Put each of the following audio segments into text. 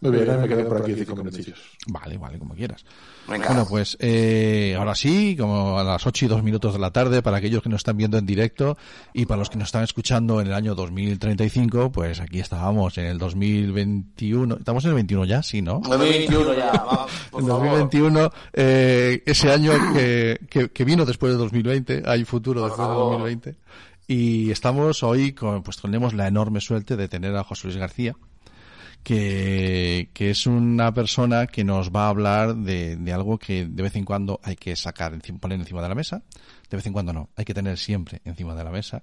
Muy bien, me quedo por aquí cinco minutillos. Vale, vale, como quieras. Bueno, pues eh, ahora sí, como a las 8 y 2 minutos de la tarde, para aquellos que nos están viendo en directo y para los que nos están escuchando en el año 2035, pues aquí estábamos en el 2021. ¿Estamos en el 21 ya? Sí, ¿no? 2021 ya, vamos, En 2021, eh, ese año que, que, que, vino después de 2020, hay futuro después de 2020. Y estamos hoy, con, pues tenemos la enorme suerte de tener a José Luis García, que, que es una persona que nos va a hablar de, de, algo que de vez en cuando hay que sacar, poner encima de la mesa, de vez en cuando no, hay que tener siempre encima de la mesa,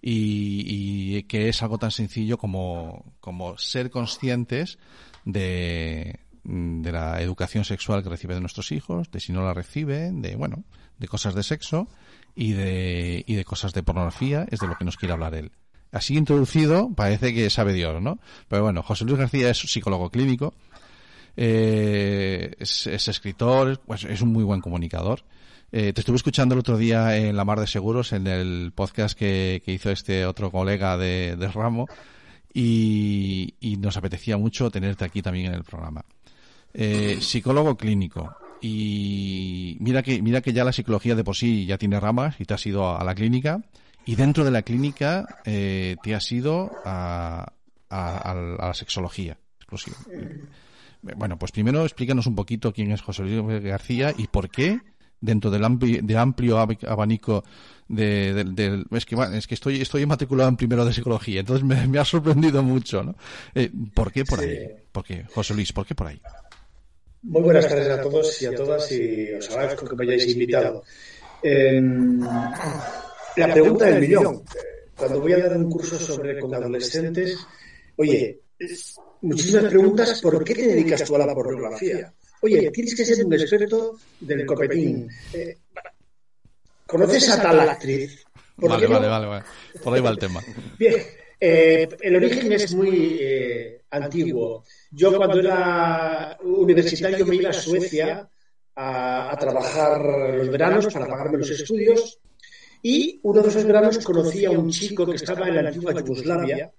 y, y que es algo tan sencillo como, como ser conscientes de, de la educación sexual que recibe de nuestros hijos, de si no la reciben, de, bueno, de cosas de sexo y de, y de cosas de pornografía, es de lo que nos quiere hablar él así introducido, parece que sabe Dios, ¿no? Pero bueno, José Luis García es psicólogo clínico, eh, es, es, escritor, pues es un muy buen comunicador. Eh, te estuve escuchando el otro día en La Mar de Seguros, en el podcast que, hizo este otro colega de, Ramo, y, nos apetecía mucho tenerte aquí también en el programa. Eh, psicólogo clínico. Y mira que, mira que ya la psicología de por sí ya tiene ramas y te has ido a la clínica. Y dentro de la clínica eh, te has ido a, a, a la sexología exclusiva. Bueno, pues primero explícanos un poquito quién es José Luis García y por qué dentro del amplio, de amplio abanico de, de, de, es que es que estoy estoy matriculado en primero de psicología entonces me, me ha sorprendido mucho ¿no? Eh, ¿por qué por sí. ahí? ¿por qué? José Luis ¿por qué por ahí? Muy buenas tardes a todos y a todas y os agradezco que me hayáis invitado eh, la pregunta del millón. Cuando voy a dar un curso sobre con adolescentes, oye, muchísimas preguntas, ¿por qué te dedicas tú a la pornografía? Oye, tienes que ser un experto del copetín. Eh, ¿Conoces a tal actriz? Vale, vale, vale, vale. Por ahí va el tema. Bien, eh, el origen es muy eh, antiguo. Yo cuando era universitario me iba a Suecia a, a trabajar los veranos para pagarme los estudios y uno de esos veranos conocí a un chico que estaba en la antigua Yugoslavia,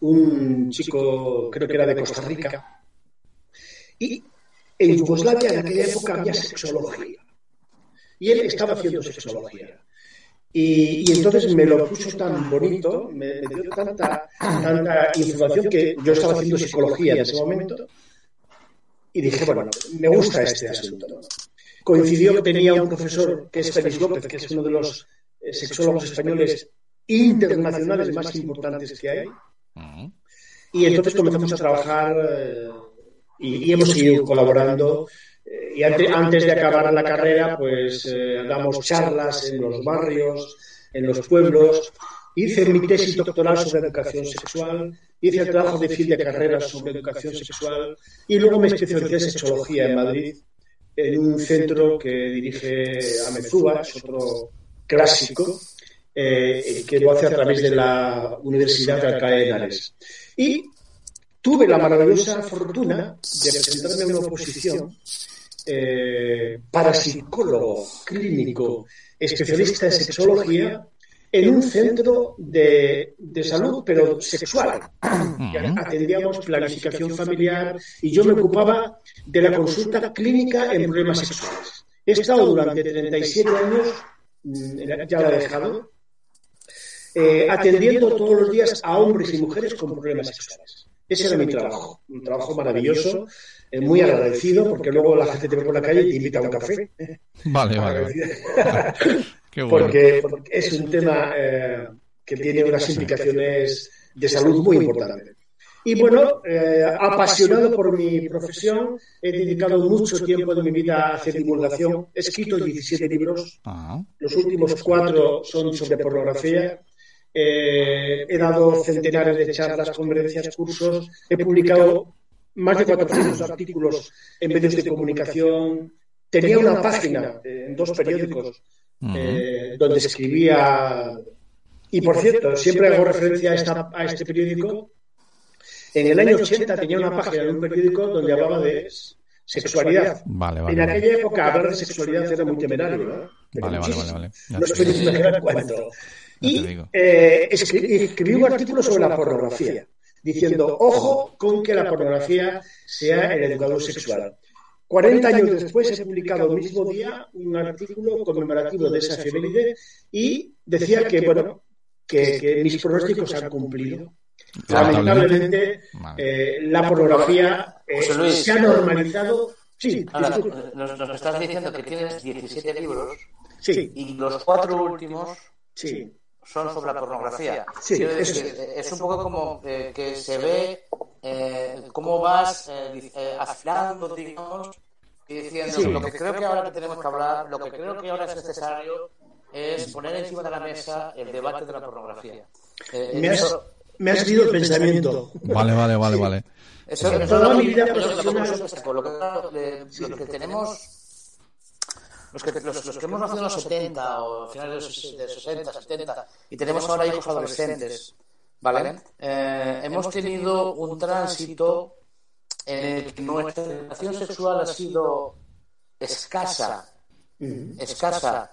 un, chico creo que era de Costa Rica. Y en Yugoslavia en aquella época había sexología. Y él estaba haciendo sexología. Y, y, entonces me lo puso tan bonito, me, me dio tanta, tanta información que yo estaba haciendo psicología en ese momento. Y dije, bueno, me gusta este asunto. Coincidió que tenía un profesor que es Félix López, que es uno de los eh, sexólogos españoles internacionales más importantes que hay. Y entonces comenzamos a trabajar eh, y, y, hemos seguido colaborando. Eh, y antes, antes, de acabar la carrera, pues eh, damos charlas en los barrios, en los pueblos. Hice mi tesis doctoral sobre educación sexual, hice el trabajo de fin de carrera sobre educación sexual y luego me especialicé en sexología en Madrid en un centro que dirige Amezúa, es otro clásico, eh, que lo hace a través de la Universidad de Alcalá de Henares. Y tuve la maravillosa fortuna de presentarme a una oposición eh, para psicólogo clínico especialista en sexología en un centro de, de salud, pero sexual. Atendíamos planificación familiar y yo me ocupaba de la consulta clínica en problemas sexuales. He estado durante 37 años, ya lo he dejado, eh, atendiendo todos los días a hombres y mujeres con problemas sexuales. Ese era mi trabajo, un trabajo maravilloso, eh, muy agradecido, porque luego la gente te ve por la calle y te invita a un café. Vale, vale. Bueno. Porque, porque, es un tema eh, que tiene unas implicaciones de salud muy importantes. Y bueno, eh, apasionado por mi profesión, he dedicado mucho tiempo de mi vida a hacer divulgación. He escrito 17 libros. Ah. Los últimos cuatro son sobre pornografía. Eh, he dado centenares de charlas, conferencias, cursos. He publicado más de 400 artículos en medios de comunicación. Tenía una página en dos periódicos Uh -huh. eh, donde escribía. Y por cierto, siempre hago referencia a, esta, a, este periódico. En el año 80 tenía una página en un periódico donde hablaba de sexualidad. Vale, vale, en aquella vale. época hablar de sexualidad era muy temerario, ¿no? Vale, vale, vale, vale. No estoy imaginar cuánto. Y eh, escribí un artículo sobre la pornografía. diciendo, ojo con que la pornografía sea el educador sexual. 40 años después he publicado el mismo día un artículo conmemorativo de esa efeméride y decía que, bueno, que, mis pronósticos se han cumplido. Lamentablemente, eh, la pornografía eh, se ha normalizado. Sí, nos, estás diciendo que tienes 17 libros sí. y los cuatro últimos sí. Son sobre la pornografía. Sí, es, es, un poco como eh, que se ve eh, cómo vas eh, eh, afilando, digamos, y diciendo lo que creo que ahora que tenemos que hablar, lo que creo que ahora es necesario es poner encima de la mesa el debate de la pornografía. Eh, me, has, me has el pensamiento. Vale, vale, vale, vale. Eso, es toda mi vida profesional. Lo que, lo que tenemos los que, los, los, que hemos nacido en los 70 o finales de los 60, 70 y tenemos ahora hijos adolescentes, ¿vale? Eh, hemos tenido un tránsito en el que nuestra educación sexual ha sido escasa, escasa,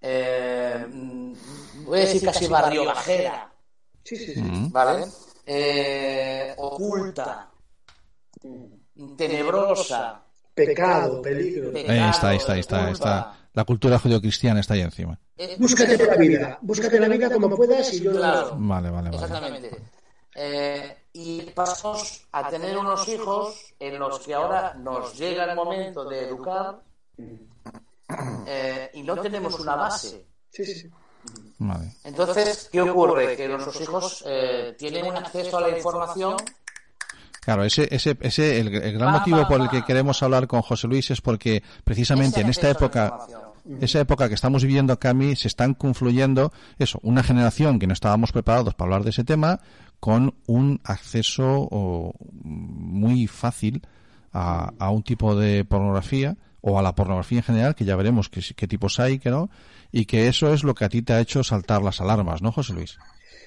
eh, voy a decir casi barrio bajera, sí, sí, sí. ¿vale? Eh, oculta, tenebrosa. Pecado, peligro. ahí está, ahí está, ahí está, está. La cultura judio-cristiana está ahí encima. Eh, búscate la vida, búscate la vida como puedas y yo claro, Vale, vale, vale. Exactamente. Eh, y pasamos a tener unos hijos en los que ahora nos llega el momento de educar eh, y no tenemos una base. Sí, sí, sí. Vale. Entonces, ¿qué ocurre? Que nuestros hijos eh, tienen un acceso a la información. Claro, ese, ese, ese el, el gran Va, motivo va, por el que queremos hablar con José Luis es porque precisamente en esta época, esa época que estamos viviendo, Cami, se están confluyendo eso, una generación que no estábamos preparados para hablar de ese tema con un acceso o, muy fácil a, a un tipo de pornografía o a la pornografía en general, que ya veremos qué, qué tipos hay, que no, y que eso es lo que a ti te ha hecho saltar las alarmas, ¿no, José Luis?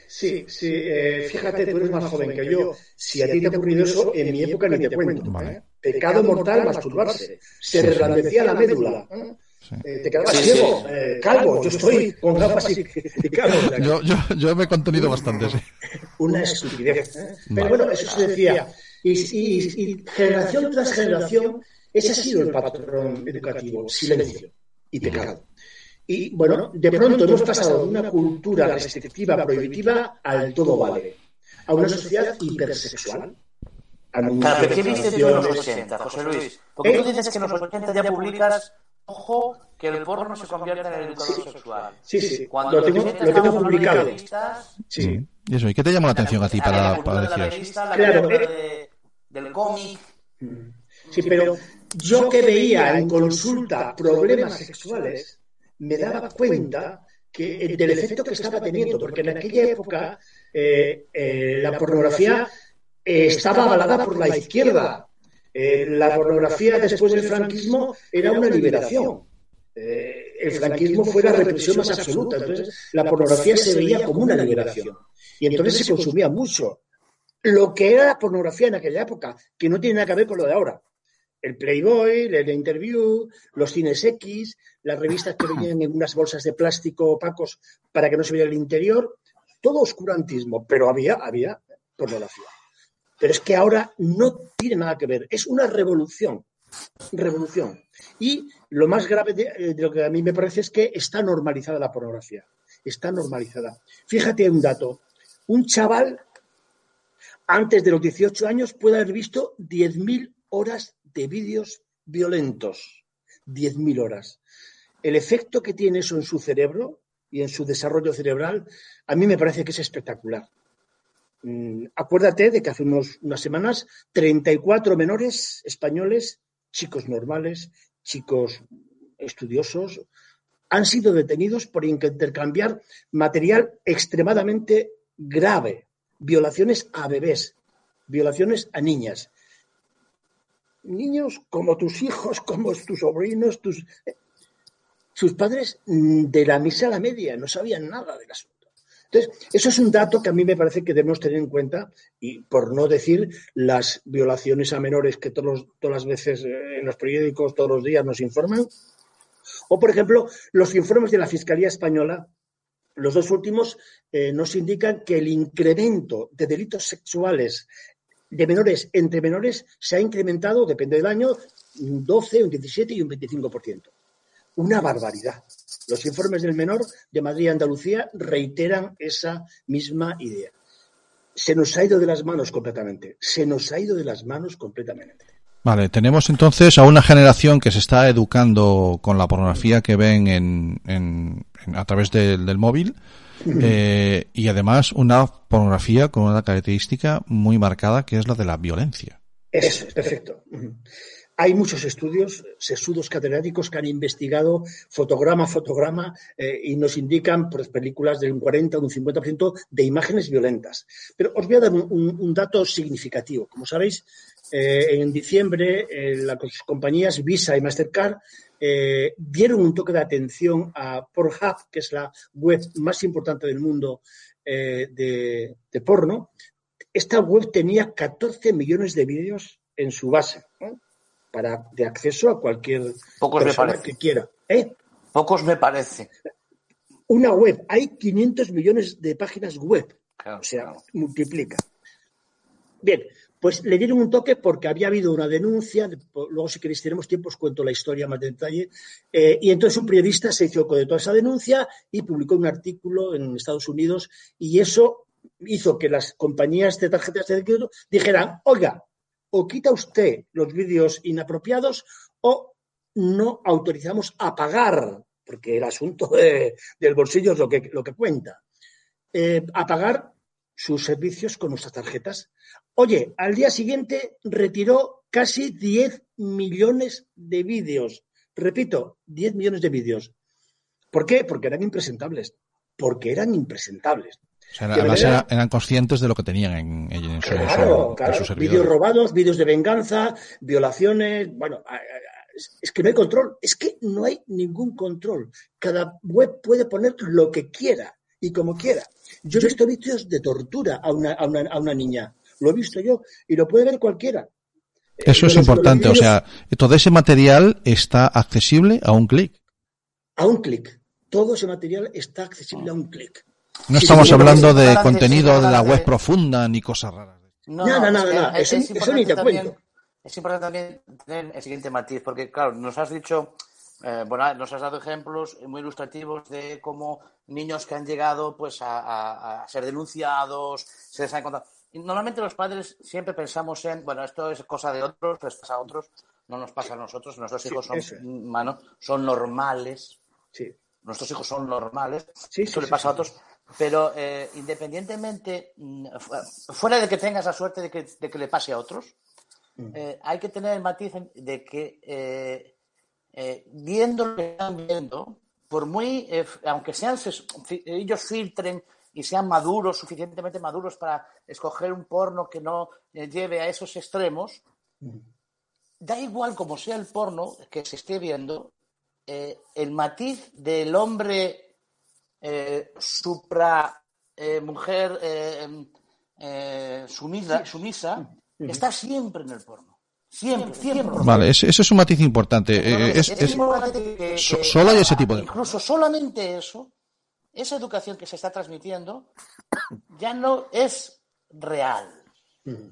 Sí, sí, eh, fíjate, tú eres más joven que yo. Si a ti te ha ocurrido eso, en mi época ni te cuento. Vale. ¿eh? Pecado mortal, masturbarse. Se reblandecía la médula. ¿eh? Sí. Eh, te quedabas Sí, ciego, sí. eh, calvo. Yo estoy con gafas y, y calvo. Yo, yo, yo me he contenido bastante, sí. Una estupidez. ¿eh? Pero bueno, eso se decía. Y, y- y generación tras generación, ese ha sido el patrón educativo. Silencio y pecado. Y bueno, de pronto hemos pasado de una cultura restrictiva, prohibitiva, al todo vale. A una sociedad hipersexual. Claro, pero ¿qué viste tú en los Anuncios, 80, José Luis? Porque tú dices que en los 80 ya publicas, ojo, que el porno se convierte en el educador sexual. Sí, sí, Cuando lo tengo, en los 80 lo tengo de publicado. revistas, Sí. Mm. Y eso, ¿y qué te llamó la atención a ti para, para de la decir eso? revista, la Claro, eh. de- del cómic. Sí, pero yo que veía en consulta problemas sexuales, me daba cuenta que del efecto que estaba teniendo, porque en aquella época eh, eh, la pornografía eh, estaba avalada por la izquierda. La pornografía después del franquismo era una liberación. El franquismo fue la represión más absoluta. Entonces, la pornografía se veía como una liberación. Y entonces se consumía mucho. Lo que era la pornografía en aquella época, que no tiene nada que ver con lo de ahora. El Playboy, el Interview, los cines X, las revistas que venían en unas bolsas de plástico opacos para que no se viera el interior, todo oscurantismo, pero había, había pornografía. Pero es que ahora no tiene nada que ver, es una revolución, revolución. Y lo más grave de, eh, de lo que a mí me parece es que está normalizada la pornografía, está normalizada. Fíjate un dato, un chaval antes de los 18 años puede haber visto 10.000 horas de vídeos violentos. 10.000 horas. El efecto que tiene eso en su cerebro y en su desarrollo cerebral, a mí me parece que es espectacular. Mm, acuérdate de que hace unos, unas semanas 34 menores españoles, chicos normales, chicos estudiosos, han sido detenidos por intercambiar material extremadamente grave, violaciones a bebés, violaciones a niñas. Niños como tus hijos, como tus sobrinos, tus... Sus padres mm, de la misa a la media no sabían nada del asunto. Entonces, eso es un dato que a mí me parece que debemos tener en cuenta y por no decir las violaciones a menores que todos, todas las veces eh, en los periódicos todos los días nos informan. O, por ejemplo, los informes de la Fiscalía Española los dos últimos eh, nos indican que el incremento de delitos sexuales de menores entre menores se ha incrementado, depende del año, un 12, un 17 y un 25%. Una barbaridad. Los informes del menor de Madrid y Andalucía reiteran esa misma idea. Se nos ha ido de las manos completamente. Se nos ha ido de las manos completamente. Vale, tenemos entonces a una generación que se está educando con la pornografía que ven en, en, a través del, del móvil eh, y además una pornografía con una característica muy marcada que es la de la violencia. Eso es, perfecto. Hay muchos estudios, sesudos catedráticos que han investigado fotograma a fotograma eh, y nos indican pues, películas de un 40 o un 50% de imágenes violentas. Pero os voy a dar un, un, un dato significativo. Como sabéis, eh, en diciembre eh, las compañías Visa y Mastercard eh, dieron un toque de atención a Pornhub, que es la web más importante del mundo eh, de, de, porno. Esta web tenía 14 millones de vídeos en su base para de acceso a cualquier Pocos persona que quiera. ¿Eh? Pocos me parece. Una web, hay 500 millones de páginas web. Claro, o sea, claro. multiplica. Bien, pues le dieron un toque porque había habido una denuncia, luego si queréis tenemos tiempo os cuento la historia más de detalle, eh, y entonces un periodista se hizo de toda esa denuncia y publicó un artículo en Estados Unidos y eso hizo que las compañías de tarjetas de crédito dijeran, oiga, o quita usted los vídeos inapropiados o no autorizamos a pagar, porque el asunto de, del bolsillo es lo que, lo que cuenta, eh, a pagar sus servicios con nuestras tarjetas. Oye, al día siguiente retiró casi 10 millones de vídeos. Repito, 10 millones de vídeos. ¿Por qué? Porque eran impresentables. Porque eran impresentables. O sea, además era, eran conscientes de lo que tenían en, en, su, claro, su, claro. en su Vídeos robados, vídeos de venganza, violaciones. Bueno, es que no hay control. Es que no hay ningún control. Cada web puede poner lo que quiera y como quiera. Yo he visto vídeos de tortura a una, a una, a una niña. Lo he visto yo y lo puede ver cualquiera. Eso es importante. O sea, todo ese material está accesible a un clic. A un clic. Todo ese material está accesible a un clic. No estamos hablando de contenido de la web profunda ni cosas raras. No, no, no, no. Es, eso, eso ni te también, cuento. Es importante también tener el siguiente matiz, porque claro, nos has dicho, eh, bueno, nos has dado ejemplos muy ilustrativos de cómo niños que han llegado pues a, a, a ser denunciados, se les ha encontrado. Y normalmente los padres siempre pensamos en, bueno, esto es cosa de otros, les pasa a otros, no nos pasa a nosotros, nuestros hijos son, eso es. mano, son normales, Sí. nuestros hijos son normales, Sí, esto le pasa a otros, pero eh, independientemente, mm, fu- fuera de que tengas la suerte de que, de que le pase a otros, Mm. eh, hay que tener el matiz de que eh, viendo lo que están viendo, por muy, eh, aunque sean ellos filtren y sean maduros, suficientemente maduros para escoger un porno que no eh, lleve a esos extremos, da igual como sea el porno que se esté viendo, eh, el matiz del hombre eh, supra eh, mujer eh, sumisa, sumisa está siempre en el porno. Siempre, siempre. Vale, ese, ese es un matiz importante. Eh, es- Es es- importante que- so- que- solo hay ese tipo de- Incluso solamente eso, esa educación que se está transmitiendo, ya no es real. Mm.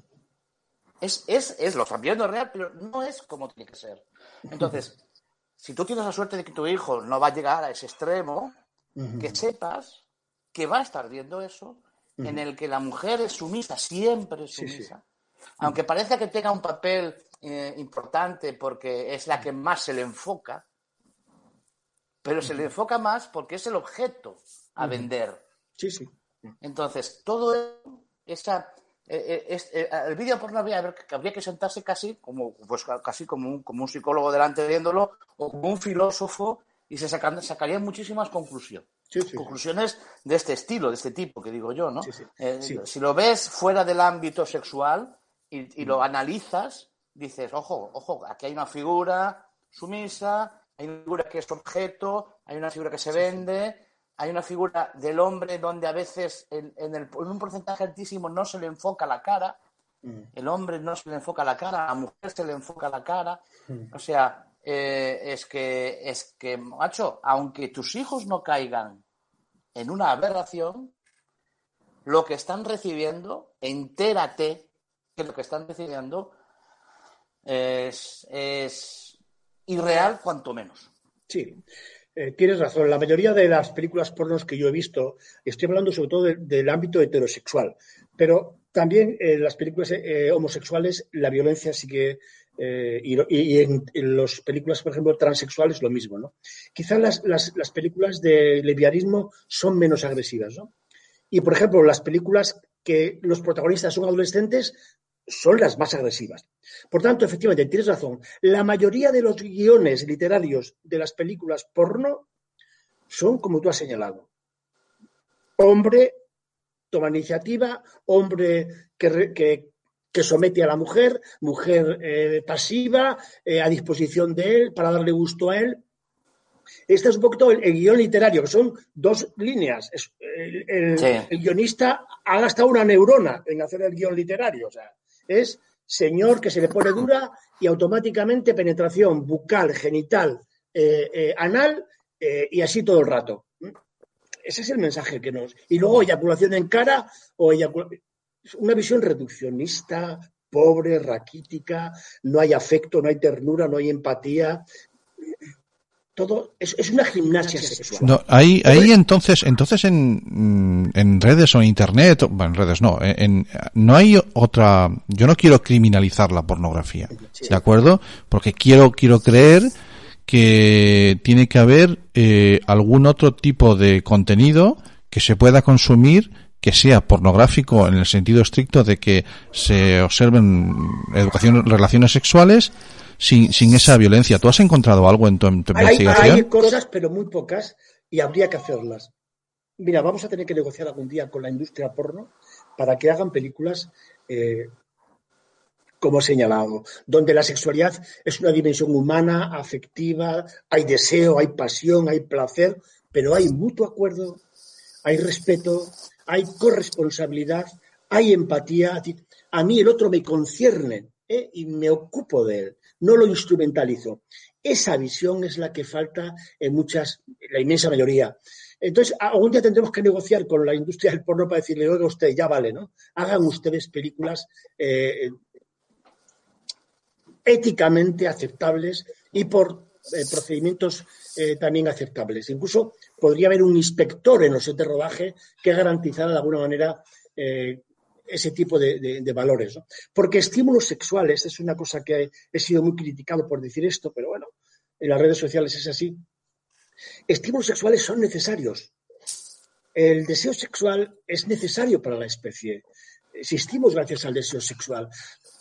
Es, es, es lo están viendo real, pero no es como tiene que ser. Entonces, si tú tienes la suerte de que tu hijo no va a llegar a ese extremo, que sepas que va a estar viendo eso, en el que la mujer es sumisa, siempre es Sí, sí. sumisa, aunque parezca que tenga un papel eh, importante porque es la que más se le enfoca, pero se le enfoca más porque es el objeto a vender. Sí, sí. Entonces, todo esa, eh, eh, eh, el vídeo porno habría, que habría que sentarse casi como, pues, ca- casi como un, como un psicólogo delante viéndolo o como un filósofo y se sacan- sacarían muchísimas conclusiones. Sí, sí, sí. conclusiones de este estilo, de este tipo, que digo yo, ¿no? Sí, sí. Sí. Si lo ves fuera del ámbito sexual y, y lo analizas, dices, ojo, ojo, aquí hay una figura sumisa, hay una figura que es objeto, hay una figura que se vende, hay una figura del hombre donde a veces en, en el- en un porcentaje altísimo no se le enfoca la cara, Mm. el hombre no se le enfoca la cara, a la mujer se le enfoca la cara. Mm. O sea, eh, es que, es que, macho, aunque tus hijos no caigan en una aberración, lo que están recibiendo, entérate que lo que están recibiendo es, es irreal cuanto menos. Sí, eh, tienes razón. La mayoría de las películas pornos que yo he visto, estoy hablando sobre todo del ámbito heterosexual, pero también en las películas eh, homosexuales la violencia sí que eh, y, en, las películas, por ejemplo, transexuales, lo mismo, ¿no? Quizás las, las, las, películas de leviarismo son menos agresivas, ¿no? Y, por ejemplo, las películas que los protagonistas son adolescentes son las más agresivas. Por tanto, efectivamente, tienes razón. La mayoría de los guiones literarios de las películas porno son como tú has señalado. Hombre toma iniciativa, hombre que, que, que somete a la mujer, mujer eh, pasiva, eh, a disposición de él, para darle gusto a él. Este es un poquito el, guion literario, que son dos líneas. el, guionista ha gastado una neurona en hacer el guion literario. O sea, es señor que se le pone dura y automáticamente penetración bucal, genital, eh, anal y así todo el rato. Ese es el mensaje que nos. Y luego eyaculación en cara o eyaculación una visión reduccionista, pobre, raquítica, no hay afecto, no hay ternura, no hay empatía. Todo es, una gimnasia sexual. No, ahí, ahí entonces, entonces en, en redes o en internet, bueno, en redes no, en, no hay otra, yo no quiero criminalizar la pornografía, ¿de acuerdo? Porque quiero, quiero creer que tiene que haber eh, algún otro tipo de contenido que se pueda consumir que sea pornográfico en el sentido estricto de que se observen educación, relaciones sexuales sin, sin esa violencia. ¿Tú has encontrado algo en tu, investigación? Hay cosas, pero muy pocas, y habría que hacerlas. Mira, vamos a tener que negociar algún día con la industria porno para que hagan películas eh, como he señalado, donde la sexualidad es una dimensión humana, afectiva, hay deseo, hay pasión, hay placer, pero hay mutuo acuerdo, hay respeto, hay corresponsabilidad, hay empatía. A mí el otro me concierne ¿eh? y me ocupo de él, no lo instrumentalizo. Esa visión es la que falta en muchas, la inmensa mayoría. Entonces, algún día tendremos que negociar con la industria del porno para decirle, oiga usted, ya vale, ¿no? Hagan ustedes películas eh, éticamente aceptables y por eh, procedimientos también aceptables. Incluso podría haber un inspector en los set de rodaje que garantizara de alguna manera eh, ese tipo de, valores. Porque estímulos sexuales es una cosa que he sido muy criticado por decir esto, pero bueno, en las redes sociales es así. Estímulos sexuales son necesarios. El deseo sexual es necesario para la especie. Existimos gracias al deseo sexual.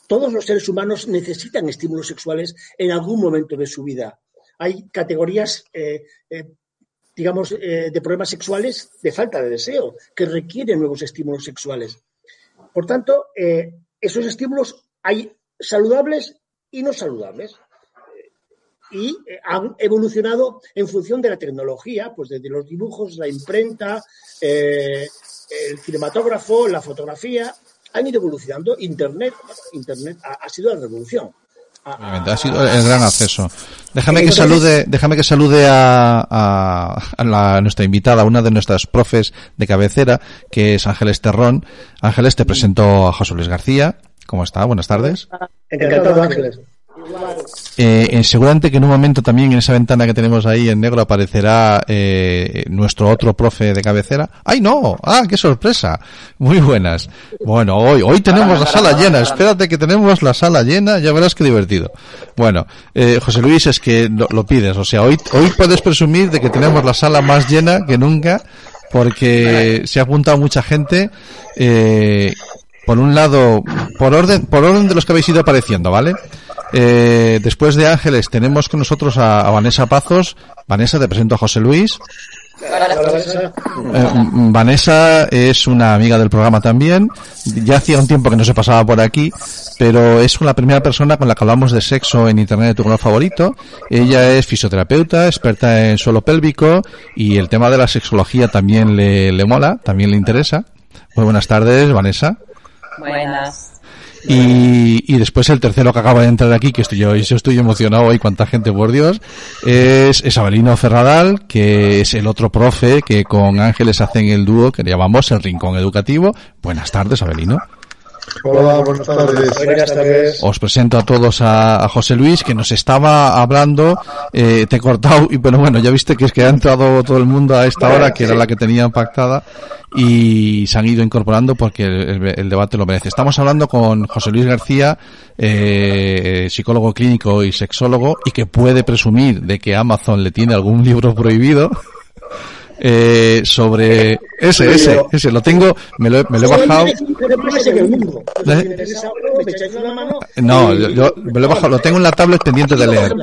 Todos los seres humanos necesitan estímulos sexuales en algún momento de su vida. Hay categorías eh, eh, digamos, eh, de problemas sexuales de falta de deseo, que requieren nuevos estímulos sexuales. Por tanto, eh, esos estímulos hay saludables y no saludables. Y eh, han evolucionado en función de la tecnología, pues desde los dibujos, la imprenta, el cinematógrafo, la fotografía, han ido evolucionando. Internet, Internet ha sido la revolución ha sido el gran acceso. Déjame que salude, déjame que salude a, a, nuestra invitada, una de nuestras profes de cabecera, que es Ángeles Terrón. Ángeles, te presento a José Luis García. ¿Cómo está? Buenas tardes. Encantado, Ángeles. Eh, seguramente que en un momento también en esa ventana que tenemos ahí en negro aparecerá eh, nuestro otro profe de cabecera. ¡Ay, no! ¡Ah, qué sorpresa! Muy buenas. Bueno, hoy, hoy tenemos la sala llena. Espérate que tenemos la sala llena. Ya verás qué divertido. Bueno, eh, José Luis, es que lo, pides. O sea, hoy, hoy puedes presumir de que tenemos la sala más llena que nunca porque se ha apuntado mucha gente. Eh, por un lado, por orden, por orden de los que habéis ido apareciendo, ¿vale? Eh, después de Ángeles tenemos con nosotros a, Vanessa Pazos. Vanessa, te presento a José Luis. Eh, Vanessa es una amiga del programa también. Ya hacía un tiempo que no se pasaba por aquí, pero es la primera persona con la que hablamos de sexo en Internet de tu color favorito. Ella es fisioterapeuta, experta en suelo pélvico y el tema de la sexología también le, le mola, también le interesa. Muy buenas tardes, Vanessa. Buenas. Y, y después el tercero que acaba de entrar aquí, que estoy yo, yo estoy emocionado hoy, cuánta gente, por Dios, es, es Abelino Ferradal, que es el otro profe que con Ángeles hacen el dúo que le llamamos El Rincón Educativo. Buenas tardes, Abelino. Hola, buenas tardes. Buenas tardes. Os presento a todos a, a José Luis, que nos estaba hablando, eh, te he cortado, y bueno, bueno, ya viste que es que ha entrado todo el mundo a esta hora, que era la que tenían pactada, y se han ido incorporando porque el, el- el debate lo merece. Estamos hablando con José Luis García, eh, psicólogo clínico y sexólogo, y que puede presumir de que Amazon le tiene algún libro prohibido. Eh, sobre ese, ese, ese, lo tengo, me lo, he- me lo he bajado. ¿Eh? No, yo me lo he bajado, lo tengo en la tablet pendiente de leer.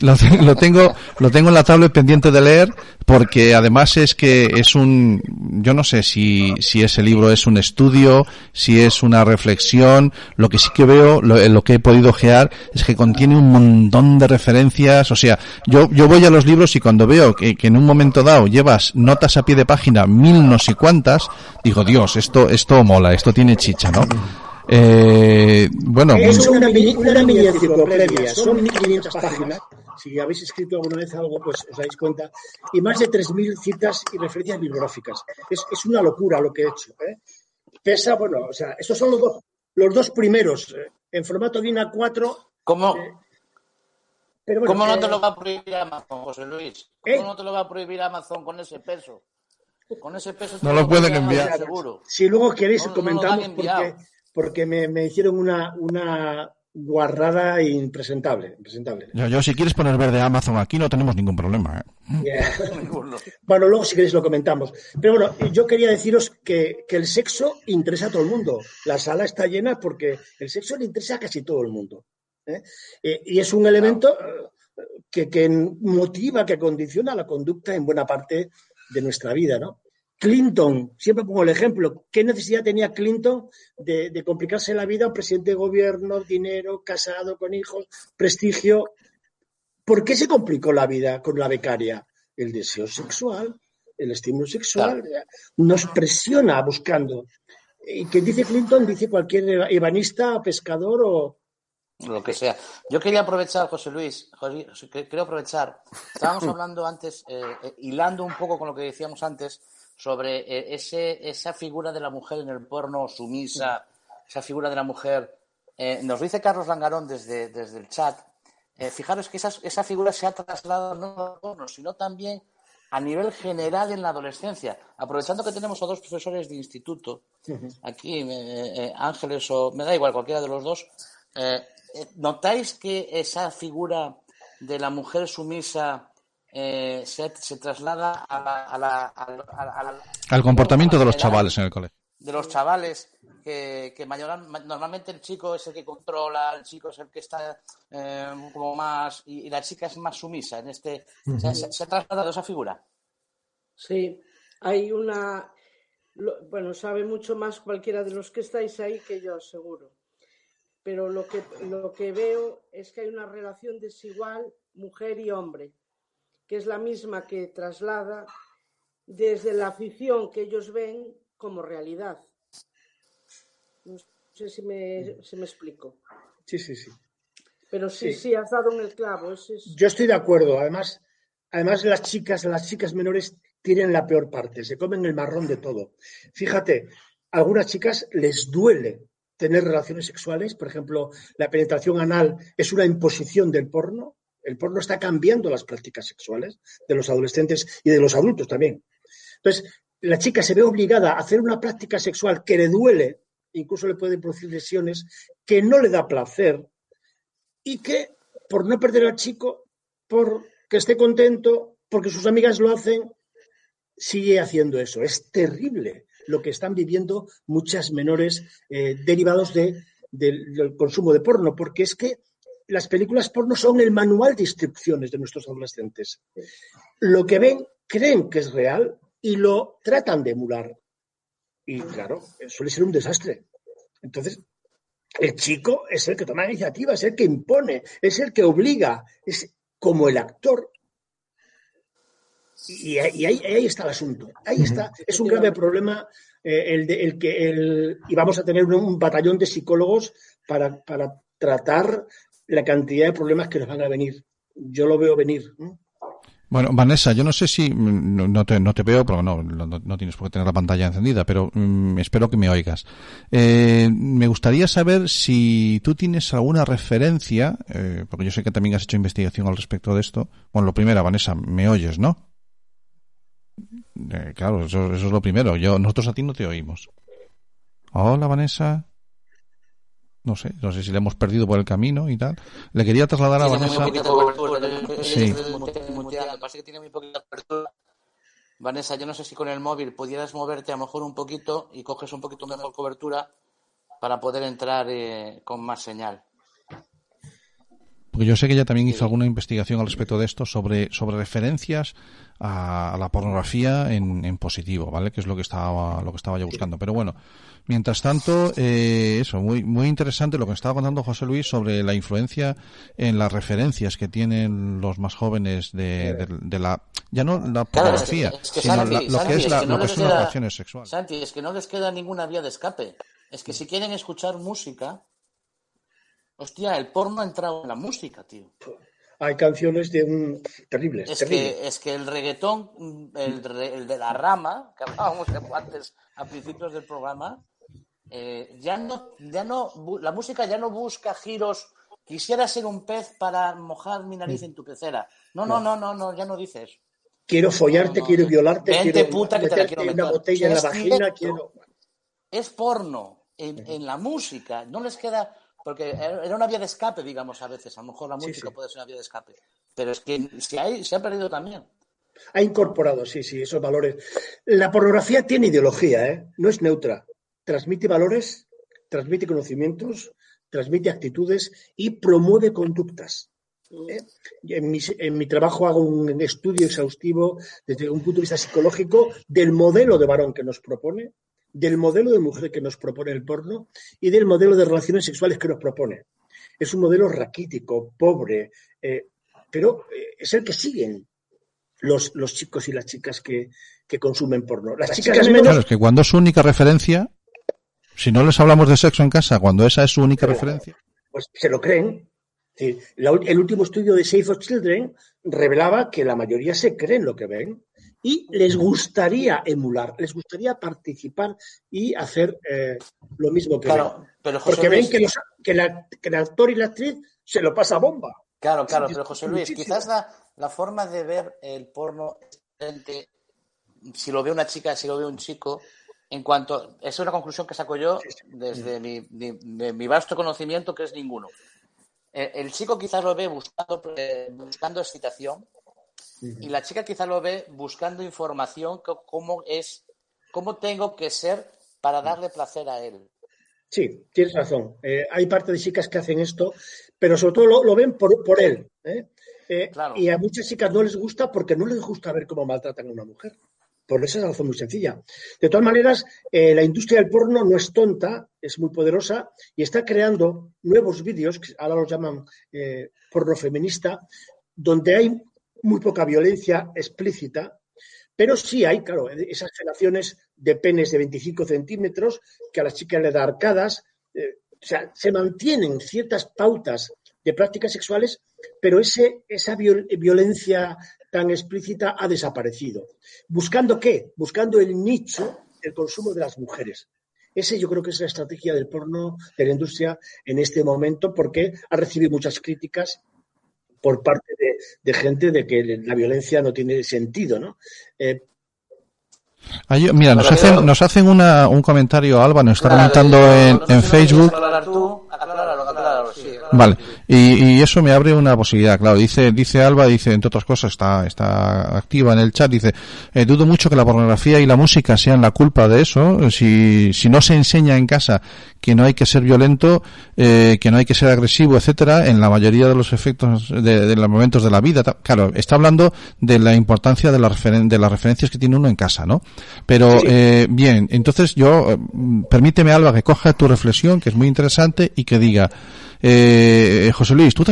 Lo, lo tengo, lo tengo en la tablet pendiente de leer porque además es que es un, yo no sé si, si ese libro es un estudio, si es una reflexión, lo que sí que veo, lo, lo que he podido ojear es que contiene un montón de referencias, o sea, yo, yo voy a los libros y cuando veo que, que en un momento dado llevas notas a pie de página mil no sé cuántas, digo, Dios, esto, esto mola, esto tiene chicha, ¿no? Eh, bueno, Es una mini, una mini enciclopedia, son 1500 páginas. Si habéis escrito alguna vez algo, pues os dais cuenta. Y más de 3.000 citas y referencias bibliográficas. Es, es una locura lo que he hecho. ¿eh? Pesa, bueno, o sea, estos son los dos, los dos primeros, eh, en formato DIN A4. ¿Cómo, Pero bueno, ¿Cómo no eh, te lo va a prohibir Amazon, José Luis? ¿Eh? ¿Cómo no te lo va a prohibir Amazon con ese peso? Con ese peso te No lo pueden enviar. Seguro. Si luego queréis, No, comentamos han enviado. porque, porque me, me hicieron una, una guarrada impresentable. impresentable. yo, yo si quieres poner verde Amazon aquí no tenemos ningún problema, ¿eh? Yeah. Bueno, luego si queréis lo comentamos. Pero bueno, yo quería deciros que, que el sexo interesa a todo el mundo. La sala está llena porque el sexo le interesa a casi todo el mundo. ¿eh? Eh, y es un elemento que, que motiva, que condiciona la conducta en buena parte de nuestra vida, ¿no? Clinton, siempre pongo el ejemplo, ¿qué necesidad tenía Clinton de, de complicarse la vida presidente de gobierno, dinero, casado, con hijos, prestigio? ¿Por qué se complicó la vida con la becaria? El deseo sexual, el estímulo sexual, nos presiona buscando. Y que dice Clinton, dice cualquier ebanista, pescador o... lo que sea. Yo quería aprovechar, José Luis, José- quiero aprovechar. Estábamos hablando antes, eh, eh, hilando un poco con lo que decíamos antes, sobre eh, ese, esa figura de la mujer en el porno sumisa, esa figura de la mujer. Eh, nos dice Carlos Langarón desde, desde el chat. eh, fijaros que esa, esa figura se ha trasladado no al porno, sino también a nivel general en la adolescencia. Aprovechando que tenemos a dos profesores de instituto, aquí, eh, eh, Ángeles o me da igual, cualquiera de los dos, eh, eh, ¿notáis que esa figura de la mujer sumisa eh, se, se traslada a la, a la- a la- a la- Al comportamiento de los chavales en el colegio. de los chavales que, que mayor- normalmente el chico es el que controla, el chico es el que está eh, como más y, y la chica es más sumisa en este se, se- se ha trasladado esa figura Sí, hay una. lo- bueno, sabe mucho más cualquiera de los que estáis ahí que yo, seguro. Pero lo que, lo que veo es que hay una relación desigual mujer y hombre, que es la misma que traslada desde la ficción que ellos ven como realidad. No sé si me, si me explico. Sí, sí, sí. Pero sí, Sí. sí, has dado en el clavo. Es... Yo estoy de acuerdo. Además, además las chicas, las chicas menores tienen la peor parte, se comen el marrón de todo. Fíjate, a algunas chicas les duele tener relaciones sexuales, por ejemplo, la penetración anal es una imposición del porno. El porno está cambiando las prácticas sexuales de los adolescentes y de los adultos también. Entonces, la chica se ve obligada a hacer una práctica sexual que le duele, incluso le puede producir lesiones, que no le da placer y que por no perder al chico, por que esté contento, porque sus amigas lo hacen, sigue haciendo eso. Es terrible lo que están viviendo muchas menores eh, derivados de, del, del consumo de porno, porque es que las películas porno son el manual de instrucciones de nuestros adolescentes. Lo que ven creen que es real y lo tratan de emular. Y claro, suele ser un desastre. Entonces, el chico es el que toma la iniciativa, es el que impone, es el que obliga, es como el actor. Y, ahí, ahí, está el asunto. Ahí está. Es un grave problema eh, el, de, el que el, y vamos a tener un, batallón de psicólogos para, para, tratar la cantidad de problemas que nos van a venir. Yo lo veo venir. Bueno, Vanessa, yo no sé si mm, no te, no te veo, porque no, no, tienes por qué tener la pantalla encendida, pero mm, espero que me oigas. Eh, me gustaría saber si tú tienes alguna referencia, eh, porque yo sé que también has hecho investigación al respecto de esto. Bueno, lo primero, Vanessa, me oyes, ¿no? Eh, claro, eso, eso, es lo primero. Yo, nosotros a ti no te oímos. Hola, Vanessa. No sé, no sé si le hemos perdido por el camino y tal. Le quería trasladar a Vanessa. Sí. Pasa que tiene muy poquita. Vanessa, yo no sé si con el móvil pudieras moverte a lo mejor un poquito y coges un poquito mejor cobertura para poder entrar eh, con más señal. Porque yo sé que ella también hizo alguna investigación al respecto de esto sobre, sobre referencias a, la pornografía en, en, positivo, ¿vale? Que es lo que estaba, lo que estaba yo buscando. Pero bueno, mientras tanto, eh, eso, muy, muy interesante lo que estaba contando José Luis sobre la influencia en las referencias que tienen los más jóvenes de, de, la, ya no la pornografía, sino lo que es, la, lo que son las relaciones sexuales. Santi, es que no les queda ninguna vía de escape. Es que si quieren escuchar música, Hostia, el porno ha entrado en la música, tío. Hay canciones de un... terribles. Es, Que, es que el reggaetón, el, de la rama, que hablábamos antes a principios del programa, eh, ya no, ya no, la música ya no busca giros. Quisiera ser un pez para mojar mi nariz en tu pecera. No, no, no, no, no, ya no dices. Quiero follarte, quiero violarte, Vente, quiero puta que te la quiero meter. una botella en la vagina, quiero... Es porno en, en la música. No les queda porque era una vía de escape, digamos, a veces. A lo mejor la música puede ser una vía de escape. Pero es que se, se ha perdido también. Ha incorporado, sí, sí, esos valores. La pornografía tiene ideología, ¿eh? No es neutra. Transmite valores, transmite conocimientos, transmite actitudes y promueve conductas. ¿eh? En, mi, en, mi, trabajo hago un estudio exhaustivo desde un punto de vista psicológico del modelo de varón que nos propone del modelo de mujer que nos propone el porno y del modelo de relaciones sexuales que nos propone. Es un modelo raquítico, pobre, eh, pero eh, es el que siguen los, los chicos y las chicas que, consumen porno. Las, chicas, menos... Claro, es que cuando es su única referencia, si no les hablamos de sexo en casa, cuando esa es su única referencia. Pues se lo creen. el último estudio de Safe for Children revelaba que la mayoría se creen lo que ven y les gustaría emular, les gustaría participar y hacer eh, lo mismo que claro, Pero Porque ven que, el actor y la actriz se lo pasa bomba. Claro, claro, pero José Luis, quizás la, forma de ver el porno si lo ve una chica, si lo ve un chico, en cuanto. Esa es una conclusión que saco yo desde mi, mi, vasto conocimiento, que es ninguno. El, el chico quizás lo ve buscando, eh, buscando excitación, y la chica quizá lo ve buscando información, cómo es, cómo tengo que ser para darle placer a él. Sí, tienes razón. Eh, hay parte de chicas que hacen esto, pero sobre todo lo, ven por, por él. ¿eh? Eh, y a muchas chicas no les gusta porque no les gusta ver cómo maltratan a una mujer. Por esa razón muy sencilla. De todas maneras, la industria del porno no es tonta, es muy poderosa y está creando nuevos vídeos, que ahora los llaman porno feminista, donde hay muy poca violencia explícita, pero sí hay, claro, esas relaciones de penes de 25 centímetros que a las chicas le da arcadas. Eh, o sea, se mantienen ciertas pautas de prácticas sexuales, pero ese, esa violencia tan explícita ha desaparecido. ¿Buscando qué? Buscando el nicho del consumo de las mujeres. Ese yo creo que es la estrategia del porno de la industria en este momento porque ha recibido muchas críticas por parte de, gente de que la violencia no tiene sentido, ¿no? Eh, mira, nos hacen, nos hacen una, un comentario, Alba, nos está comentando en, en Facebook. Vale, y, eso me abre una posibilidad, claro. Dice, dice Alba, dice, entre otras cosas, está, está activa en el chat, dice, eh, dudo mucho que la pornografía y la música sean la culpa de eso. Si, si no se enseña en casa que no hay que ser violento, eh, que no hay que ser agresivo, etcétera, en la mayoría de los efectos de, los momentos de la vida. Claro, está hablando de la importancia de, la de las referencias que tiene uno en casa, ¿no? Pero, eh, bien, entonces yo, permíteme, Alba, que coja tu reflexión, que es muy interesante, y que diga, Eh, José Luis, ¿tú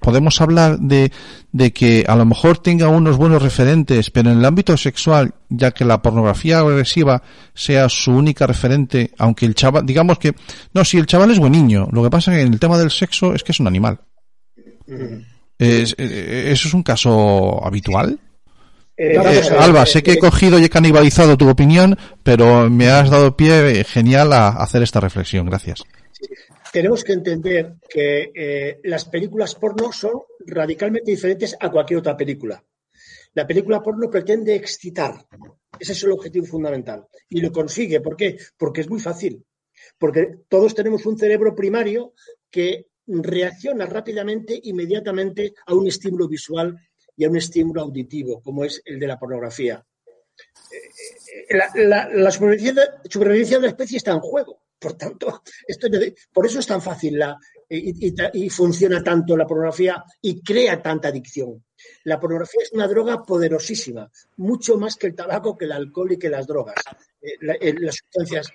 podemos hablar de, de que a lo mejor tenga unos buenos referentes, pero en el ámbito sexual, ya que la pornografía agresiva sea su única referente, aunque el chaval, digamos que, no, si el chaval es buen niño, lo que pasa que en el tema del sexo es que es un animal. ¿Es, eh, ¿Eso es un caso habitual? Eh, eh, Alba, sé que he cogido y he canibalizado tu opinión, pero me has dado pie genial a hacer esta reflexión. Gracias. Tenemos que entender que las películas porno son radicalmente diferentes a cualquier otra película. La película porno pretende excitar. Ese es el objetivo fundamental. Y lo consigue. ¿Por qué? Porque es muy fácil. Porque todos tenemos un cerebro primario que reacciona rápidamente, inmediatamente a un estímulo visual y a un estímulo auditivo, como es el de la pornografía. Eh, la, supervivencia, de la especie está en juego. Por tanto, esto, por eso es tan fácil la, y, funciona tanto la pornografía y crea tanta adicción. La pornografía es una droga poderosísima, mucho más que el tabaco, que el alcohol y que las drogas, eh, eh, las sustancias.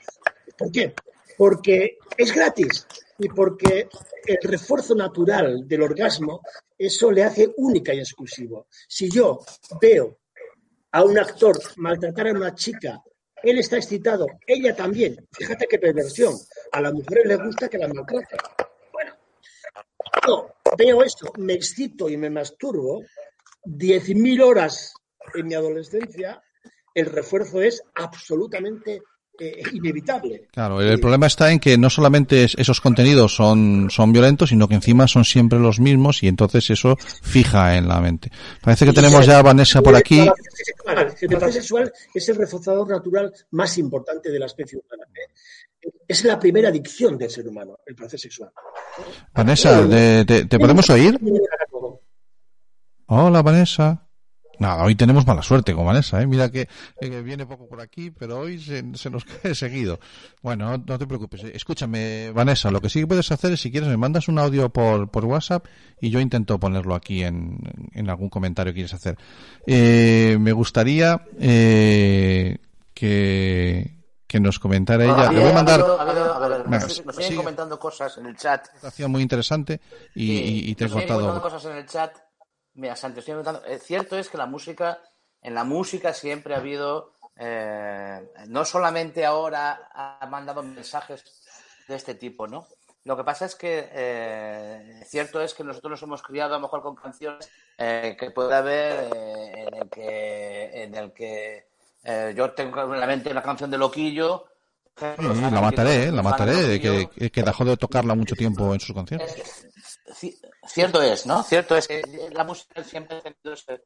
¿Por qué? Porque es gratis y porque el refuerzo natural del orgasmo, eso le hace única y exclusivo. Si yo veo a un actor maltratar a una chica, él está excitado, ella también. Fíjate qué perversión. A las mujeres les gusta que la maltraten. Bueno, yo veo esto, me excito y me masturbo 10.000 horas en mi adolescencia, el refuerzo es absolutamente eh, inevitable. Claro, el problema está en que no solamente esos contenidos son, son violentos, sino que encima son siempre los mismos y entonces eso fija en la mente. Parece que tenemos ya a Vanessa por aquí. El placer sexual es el reforzador natural más importante de la especie humana. Es la primera adicción del ser humano, el placer sexual. Vanessa, ¿te, te podemos oír? Hola, Vanessa. Nada, hoy tenemos mala suerte con Vanessa, ¿eh? Mira que, viene poco por aquí, pero hoy se, nos cae seguido. Bueno, no, te preocupes. Escúchame, Vanessa, lo que sí que puedes hacer es, si quieres, me mandas un audio por, por WhatsApp y yo intento ponerlo aquí en, en algún comentario que quieres hacer. Eh, me gustaría eh, que, que nos comentara ella. Le voy a mandar. nos, siguen comentando cosas en el chat. Muy interesante y, y, te he cortado. cosas en el chat Mira, Santi, estoy eh, cierto es que la música, en la música siempre ha habido, eh, no solamente ahora ha mandado mensajes de este tipo, ¿no? Lo que pasa es que eh, cierto es que nosotros nos hemos criado a lo mejor con canciones que puede haber en el que, en el que yo tengo en la mente una canción de Loquillo. la mataré, la mataré, que, que dejó de tocarla mucho tiempo en sus conciertos. Cierto es, ¿no? Cierto es que la música siempre ha tenido este...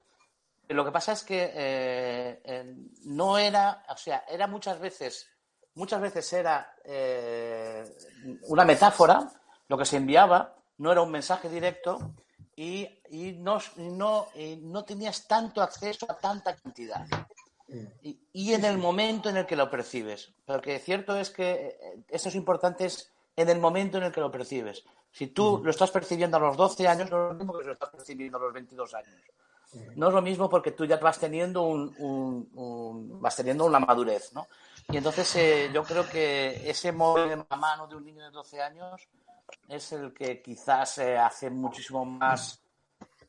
Lo que pasa es que eh, no era, o sea, era muchas veces, muchas veces era eh, una metáfora, lo que se enviaba, no era un mensaje directo y, no, no, no tenías tanto acceso a tanta cantidad. Y, y, en el momento en el que lo percibes. Porque cierto es que eh, esto es importante es en el momento en el que lo percibes. Si tú lo estás percibiendo a los 12 años, no es lo mismo que lo estás percibiendo a los 22 años. No es lo mismo porque tú ya vas teniendo un, vas teniendo una madurez, ¿no? Y entonces eh, yo creo que ese móvil en la mano de un niño de 12 años es el que quizás eh, hace muchísimo más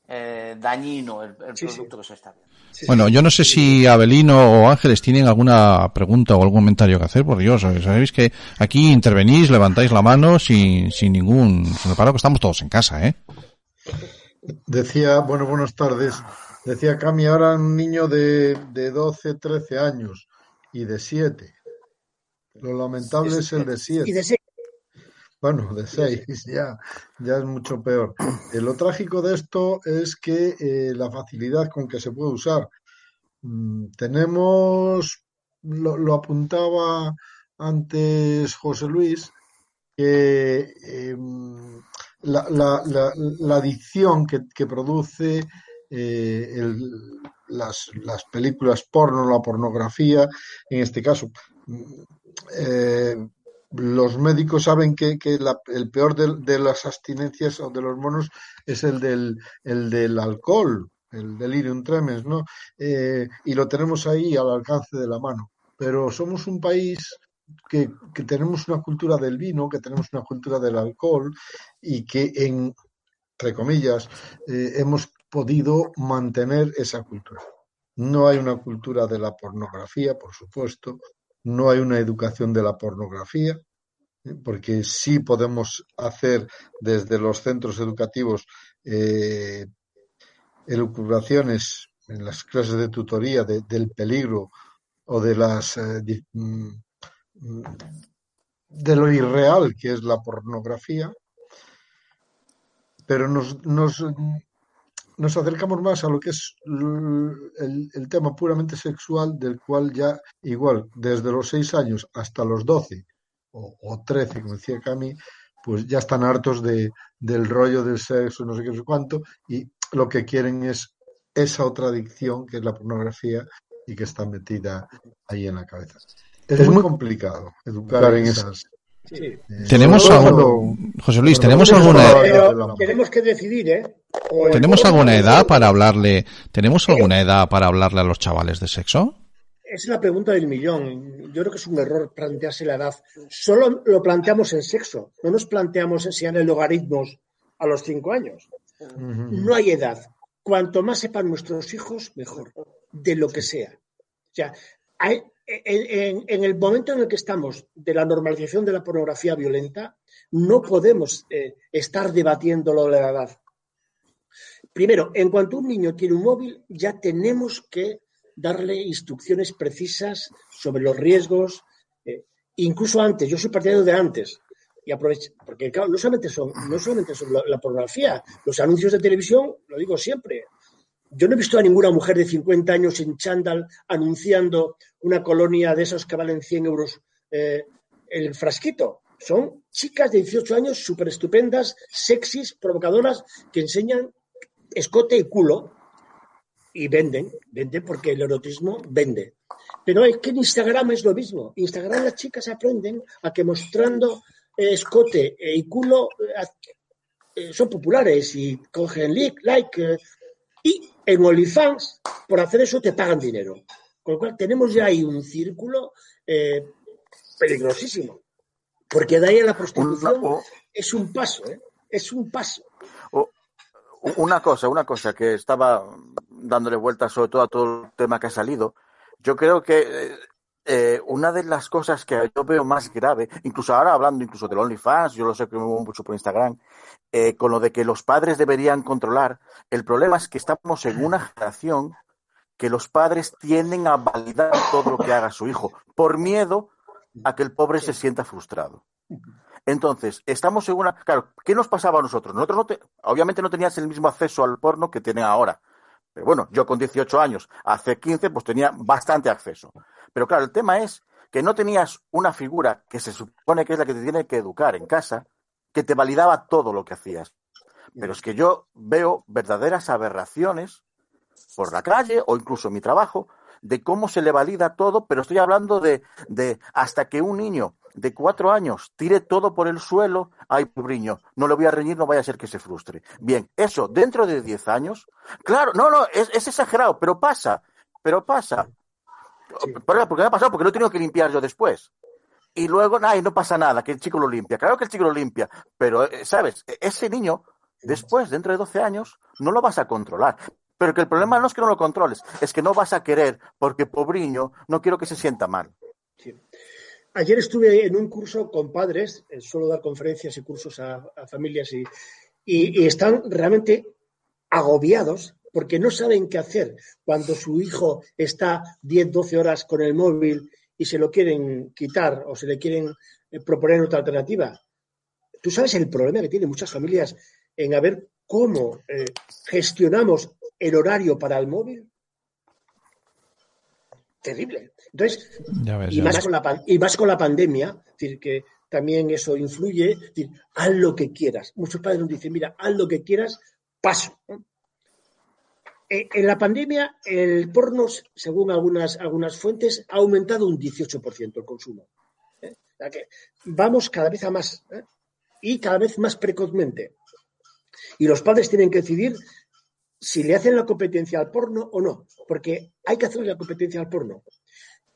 eh, dañino el, producto que se está viendo. Bueno, yo no sé si Abelino o Ángeles tienen alguna pregunta o algún comentario que hacer, por Dios, sabéis que aquí intervenís, levantáis la mano sin, sin ningún reparo, que estamos todos en casa, ¿eh? Decía, bueno, buenas tardes. Decía Cami, ahora un niño de, de 12, 13 años y de 7. Lo lamentable es, el de 7. Bueno, de seis, ya, ya es mucho peor. Eh, lo trágico de esto es que eh, la facilidad con que se puede usar. Mm, tenemos, lo, apuntaba antes José Luis, que em, la, la, la, adicción que, que produce eh, el, las, las, películas porno, la pornografía, en este caso, mm, eh, los médicos saben que, que el peor de, las abstinencias o de los monos es el del, el del alcohol, el delirium tremens, ¿no? Eh, y lo tenemos ahí al alcance de la mano. Pero somos un país que, tenemos una cultura del vino, que tenemos una cultura del alcohol y que en, entre comillas, eh, hemos podido mantener esa cultura. No hay una cultura de la pornografía, por supuesto, no hay una educación de la pornografía, ¿eh? porque sí podemos hacer desde los centros educativos eh, elucubraciones en las clases de tutoría del peligro o de las eh, mm, de lo irreal que es la pornografía, pero nos, nos, nos acercamos más a lo que es el, tema puramente sexual, del cual ya igual desde los seis años hasta los doce o, trece, como decía Cami, pues ya están hartos de, del rollo del sexo, no sé qué, no sé cuánto, y lo que quieren es esa otra adicción que es la pornografía y que está metida ahí en la cabeza. Es, muy complicado educar en esas. Tenemos algún, José Luis, tenemos alguna tenemos que decidir, ¿eh? ¿Tenemos alguna edad para hablarle, tenemos alguna edad para hablarle a los chavales de sexo? Es la pregunta del millón. Yo creo que es un error plantearse la edad. Solo lo planteamos en sexo. No nos planteamos enseñar logaritmos a los cinco años. No hay edad. Cuanto más sepan nuestros hijos, mejor. De lo que sea. O sea, en, el momento en el que estamos de la normalización de la pornografía violenta, no podemos eh, estar debatiéndolo de la edad. Primero, en cuanto un niño tiene un móvil, ya tenemos que darle instrucciones precisas sobre los riesgos, eh, incluso antes. Yo soy partidario de antes. Y aprovecho, porque claro, no solamente son, no solamente son la pornografía, los anuncios de televisión, lo digo siempre, yo no he visto a ninguna mujer de 50 años en chándal anunciando una colonia de esos que valen 100 euros eh, el frasquito. Son chicas de 18 años súper estupendas, sexys, provocadoras, que enseñan escote y culo y venden, venden porque el erotismo vende. Pero es que en Instagram es lo mismo. Instagram las chicas aprenden a que mostrando escote y culo eh, son populares y cogen like, like y en OnlyFans, por hacer eso te pagan dinero. Con lo cual tenemos ya ahí un círculo eh, peligrosísimo. Porque de ahí a la prostitución es un paso, ¿eh? Es un paso. una cosa, una cosa que estaba dándole vueltas sobre todo a todo el tema que ha salido. Yo creo que eh, una de las cosas que yo veo más grave, incluso ahora hablando incluso del OnlyFans, yo lo sé que me muevo mucho por Instagram, eh, con lo de que los padres deberían controlar, el problema es que estamos en una generación que los padres tienden a validar todo lo que haga su hijo, por miedo a que el pobre se sienta frustrado. Entonces, estamos en una... Claro, ¿qué nos pasaba a nosotros? Nosotros no obviamente no tenías el mismo acceso al porno que tienen ahora. Pero bueno, yo con 18 años, hace 15, pues tenía bastante acceso. Pero claro, el tema es que no tenías una figura que se supone que es la que te tiene que educar en casa, que te validaba todo lo que hacías. Pero es que yo veo verdaderas aberraciones por la calle o incluso en mi trabajo de cómo se le valida todo, pero estoy hablando de, de hasta que un niño de cuatro años tire todo por el suelo, ay, pobriño, no le voy a reñir, no vaya a ser que se frustre. Bien, eso dentro de diez años, claro, no, no, es, es exagerado, pero pasa, pero pasa. ¿Por qué me ha pasado? Porque lo he tenido que limpiar yo después. Y luego, ay, no pasa nada, que el chico lo limpia. Claro que el chico lo limpia, pero, eh, ¿sabes? E-, ese niño, después, dentro de 12 años, no lo vas a controlar. Pero que el problema no es que no lo controles, es que no vas a querer, porque pobriño, no quiero que se sienta mal. Ayer estuve en un curso con padres, eh, suelo dar conferencias y cursos a, familias y, están realmente agobiados porque no saben qué hacer cuando su hijo está 10, 12 horas con el móvil y se lo quieren quitar o se le quieren eh, proponer otra alternativa. ¿Tú sabes el problema que tienen muchas familias en a ver cómo eh, gestionamos el horario para el móvil? Terrible. Entonces, y, más Con la, y más con la pandemia, es decir, que también eso influye, es decir, haz lo que quieras. Muchos padres nos dicen, mira, haz lo que quieras, paso. Eh, en la pandemia, el porno, según algunas, algunas fuentes, ha aumentado un 18% el consumo. ¿eh? vamos cada vez a más ¿eh? y cada vez más precozmente. Y los padres tienen que decidir si le hacen la competencia al porno o no, porque hay que hacerle la competencia al porno.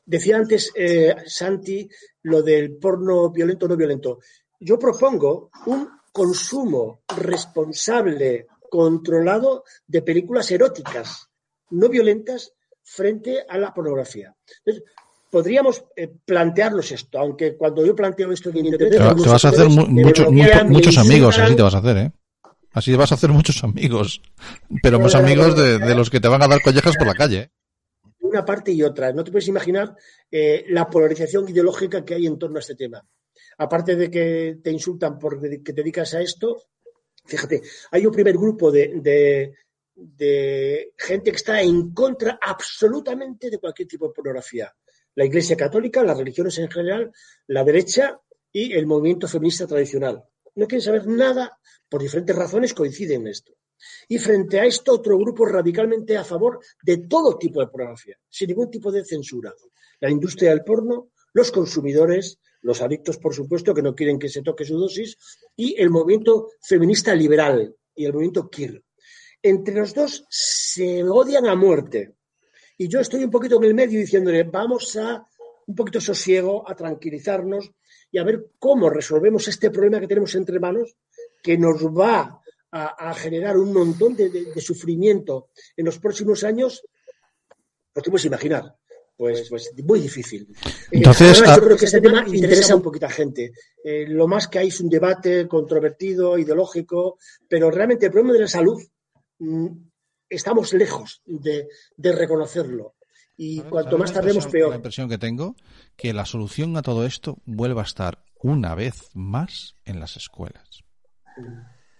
decía antes eh, Santi lo del porno violento o no violento. Yo propongo un consumo responsable, controlado de películas eróticas, no violentas, frente a la pornografía. Entonces, podríamos eh, plantearnos esto, aunque cuando yo planteo esto en Internet... Te, vas a hacer muchos amigos, así te vas a hacer, ¿eh? Así vas a hacer muchos amigos, pero más amigos de, los que te van a dar collejas por la calle. Una parte y otra. No te puedes imaginar eh, la polarización ideológica que hay en torno a este tema. Aparte de que te insultan porque te dedicas a esto, fíjate, hay un primer grupo de, de gente que está en contra absolutamente de cualquier tipo de pornografía. La Iglesia Católica, las religiones en general, la derecha y el movimiento feminista tradicional. No quieren saber nada por diferentes razones coinciden en esto. Y frente a esto, otro grupo radicalmente a favor de todo tipo de pornografía, sin ningún tipo de censura. La industria del porno, los consumidores, los adictos, por supuesto, que no quieren que se toque su dosis, y el movimiento feminista liberal y el movimiento queer. Entre los dos se odian a muerte. Y yo estoy un poquito en el medio diciéndole, vamos a un poquito sosiego, a tranquilizarnos y a ver cómo resolvemos este problema que tenemos entre manos que nos va a, generar un montón de, sufrimiento en los próximos años, pues te puedes imaginar. Pues, pues muy difícil. Eh, Entonces, yo creo que este tema interesa a un poquita gente. Eh, lo más que hay es un debate controvertido, ideológico, pero realmente el problema de la salud mm, estamos lejos de, reconocerlo. Y cuanto más tardemos, peor. La impresión que tengo que la solución a todo esto vuelva a estar una vez más en las escuelas.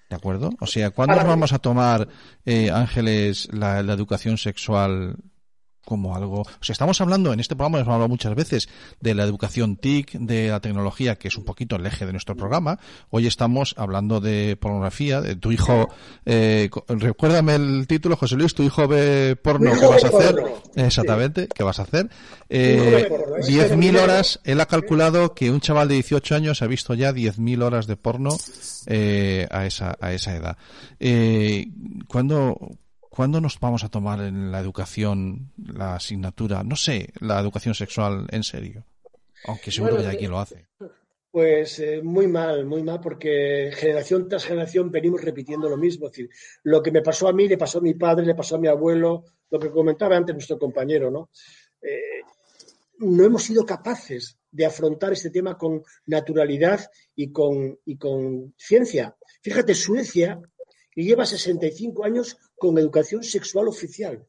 ¿De acuerdo? O sea, ¿cuándo vamos a tomar, eh, Ángeles, la, educación sexual como algo. O sea, estamos hablando, en este programa hemos hablado muchas veces de la educación TIC, de la tecnología, que es un poquito el eje de nuestro programa. Hoy estamos hablando de pornografía, de tu hijo, eh, recuérdame el título, José Luis, tu hijo ve porno, ¿qué vas a hacer? Exactamente, ¿qué vas a hacer? Eh, 10.000 horas, él ha calculado que un chaval de 18 años ha visto ya 10.000 horas de porno eh, a, esa, a esa edad. Eh, ¿cuándo, ¿Cuándo nos vamos a tomar en la educación la asignatura, no sé, la educación sexual en serio? Aunque seguro que aquí lo hace. Pues eh, muy mal, muy mal, porque generación tras generación venimos repitiendo lo mismo. Es decir, lo que me pasó a mí, le pasó a mi padre, le pasó a mi abuelo, lo que comentaba antes nuestro compañero, ¿no? Eh, no hemos sido capaces de afrontar este tema con naturalidad y con, y con ciencia. Fíjate, Suecia y lleva 65 años con educación sexual oficial.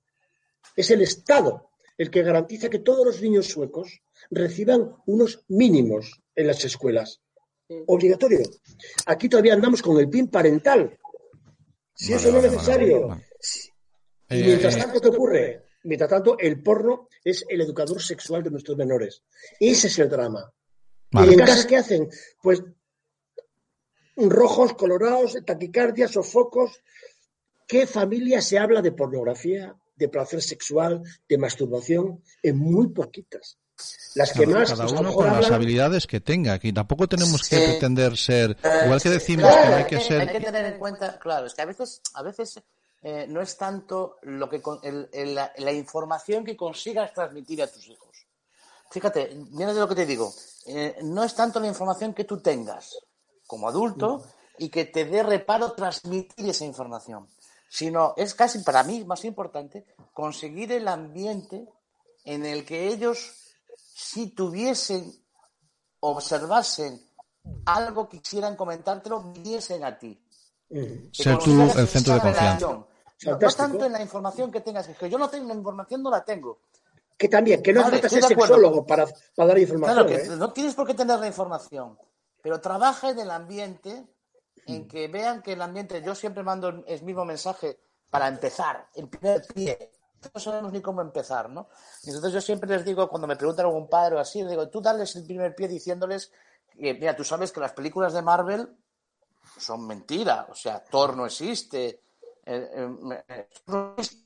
Es el Estado el que garantiza que todos los niños suecos reciban unos mínimos en las escuelas. Obligatorio. Aquí todavía andamos con el PIN parental. Si eso no es necesario. Y mientras eh, tanto, ¿qué ocurre? Mientras tanto, el porno es el educador sexual de nuestros menores. Ese es el drama. ¿Y en casa qué hacen? Pues rojos, colorados, taquicardia, sofocos. ¿Qué familia se habla de pornografía, de placer sexual, de masturbación? En muy poquitas. Las que más. Cada uno con las habilidades que tenga. Aquí tampoco tenemos que pretender ser. Igual que decimos que no hay que ser. Hay que tener en cuenta, claro, es que a veces, a veces eh, no es tanto lo que la, información que consigas transmitir a tus hijos. Fíjate, mira de lo que te digo. Eh, no es tanto la información que tú tengas, como adulto y que te dé reparo transmitir esa información, sino es casi para mí más importante conseguir el ambiente en el que ellos si tuviesen, observasen algo que quisieran comentártelo, viniesen a ti. Ser tú el centro de confianza. No, tanto en la información que tengas, que yo no tengo la información, no la tengo. Que también, que no falta ser sexólogo para, para, dar información. Claro, que ¿eh? no tienes por qué tener la información, pero trabaja en el ambiente, en mm. que vean que el ambiente, yo siempre mando el mismo mensaje para empezar, el primer pie. No sabemos ni cómo empezar, ¿no? Entonces yo siempre les digo, cuando me preguntan a algún padre o así, les digo, tú dales el primer pie diciéndoles mira, tú sabes que las películas de Marvel son mentira, o sea, Thor no existe, eh, eh,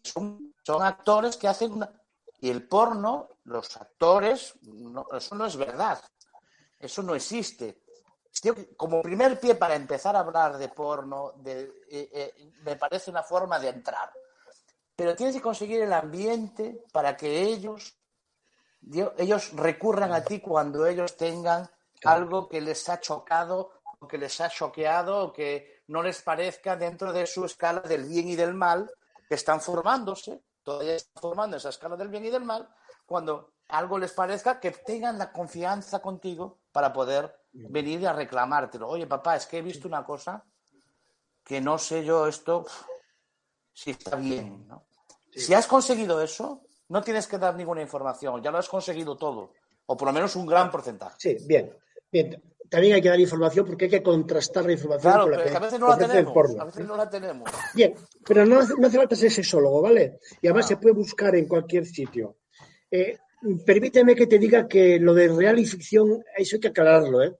son, son, actores que hacen una... Y el porno, los actores, eso no es verdad, eso no existe como primer pie para empezar a hablar de porno, eh, eh, me parece una forma de entrar. Pero tienes que conseguir el ambiente para que ellos ellos recurran a ti cuando ellos tengan algo que les ha chocado o que les ha choqueado o que no les parezca dentro de su escala del bien y del mal, que están formándose, todavía están formando esa escala del bien y del mal, cuando algo les parezca, que tengan la confianza contigo para poder venir a reclamártelo. Oye, papá, es que he visto una cosa que no sé yo esto si está bien. ¿no? Si has conseguido eso, no tienes que dar ninguna información, ya lo has conseguido todo, o por lo menos un gran porcentaje. Sí, bien. bien. También hay que dar información porque hay que contrastar la información con la que, a veces no la tenemos. A veces no la tenemos. Bien, pero no hace, no hace falta ser sexólogo, ¿vale? Y además se puede buscar en cualquier sitio. Eh, permíteme que te diga que lo de real y ficción, eso hay que aclararlo, ¿eh?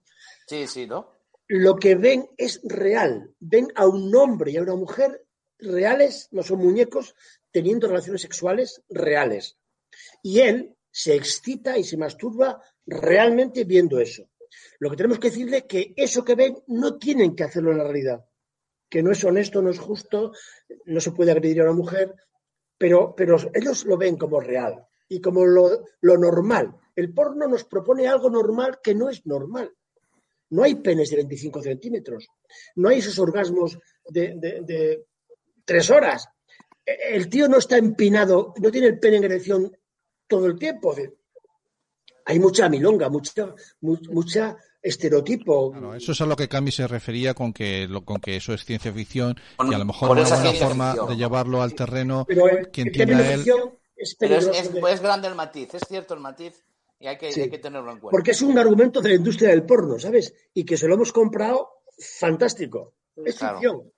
Sí, sí, ¿no? Lo que ven es real. Ven a un hombre y a una mujer reales, no son muñecos, teniendo relaciones sexuales reales. Y él se excita y se masturba realmente viendo eso. Lo que tenemos que decirle es que eso que ven no tienen que hacerlo en la realidad. Que no es honesto, no es justo, no se puede agredir a una mujer, pero, pero ellos lo ven como real y como lo, lo normal. El porno nos propone algo normal que no es normal. No hay penes de 25 centímetros. No hay esos orgasmos de, tres horas. E, el tío no está empinado, no tiene el pene en erección todo el tiempo. Hay mucha milonga, mucha, mucha estereotipo. eso es a lo que Cami se refería con que, con que eso es ciencia ficción y a lo mejor no hay una forma de llevarlo al terreno que entienda él. Es, es, grande el matiz, es cierto el matiz y hay que, tenerlo en cuenta. Porque es un argumento de la industria del porno, ¿sabes? Y que se lo hemos comprado fantástico. Es ficción.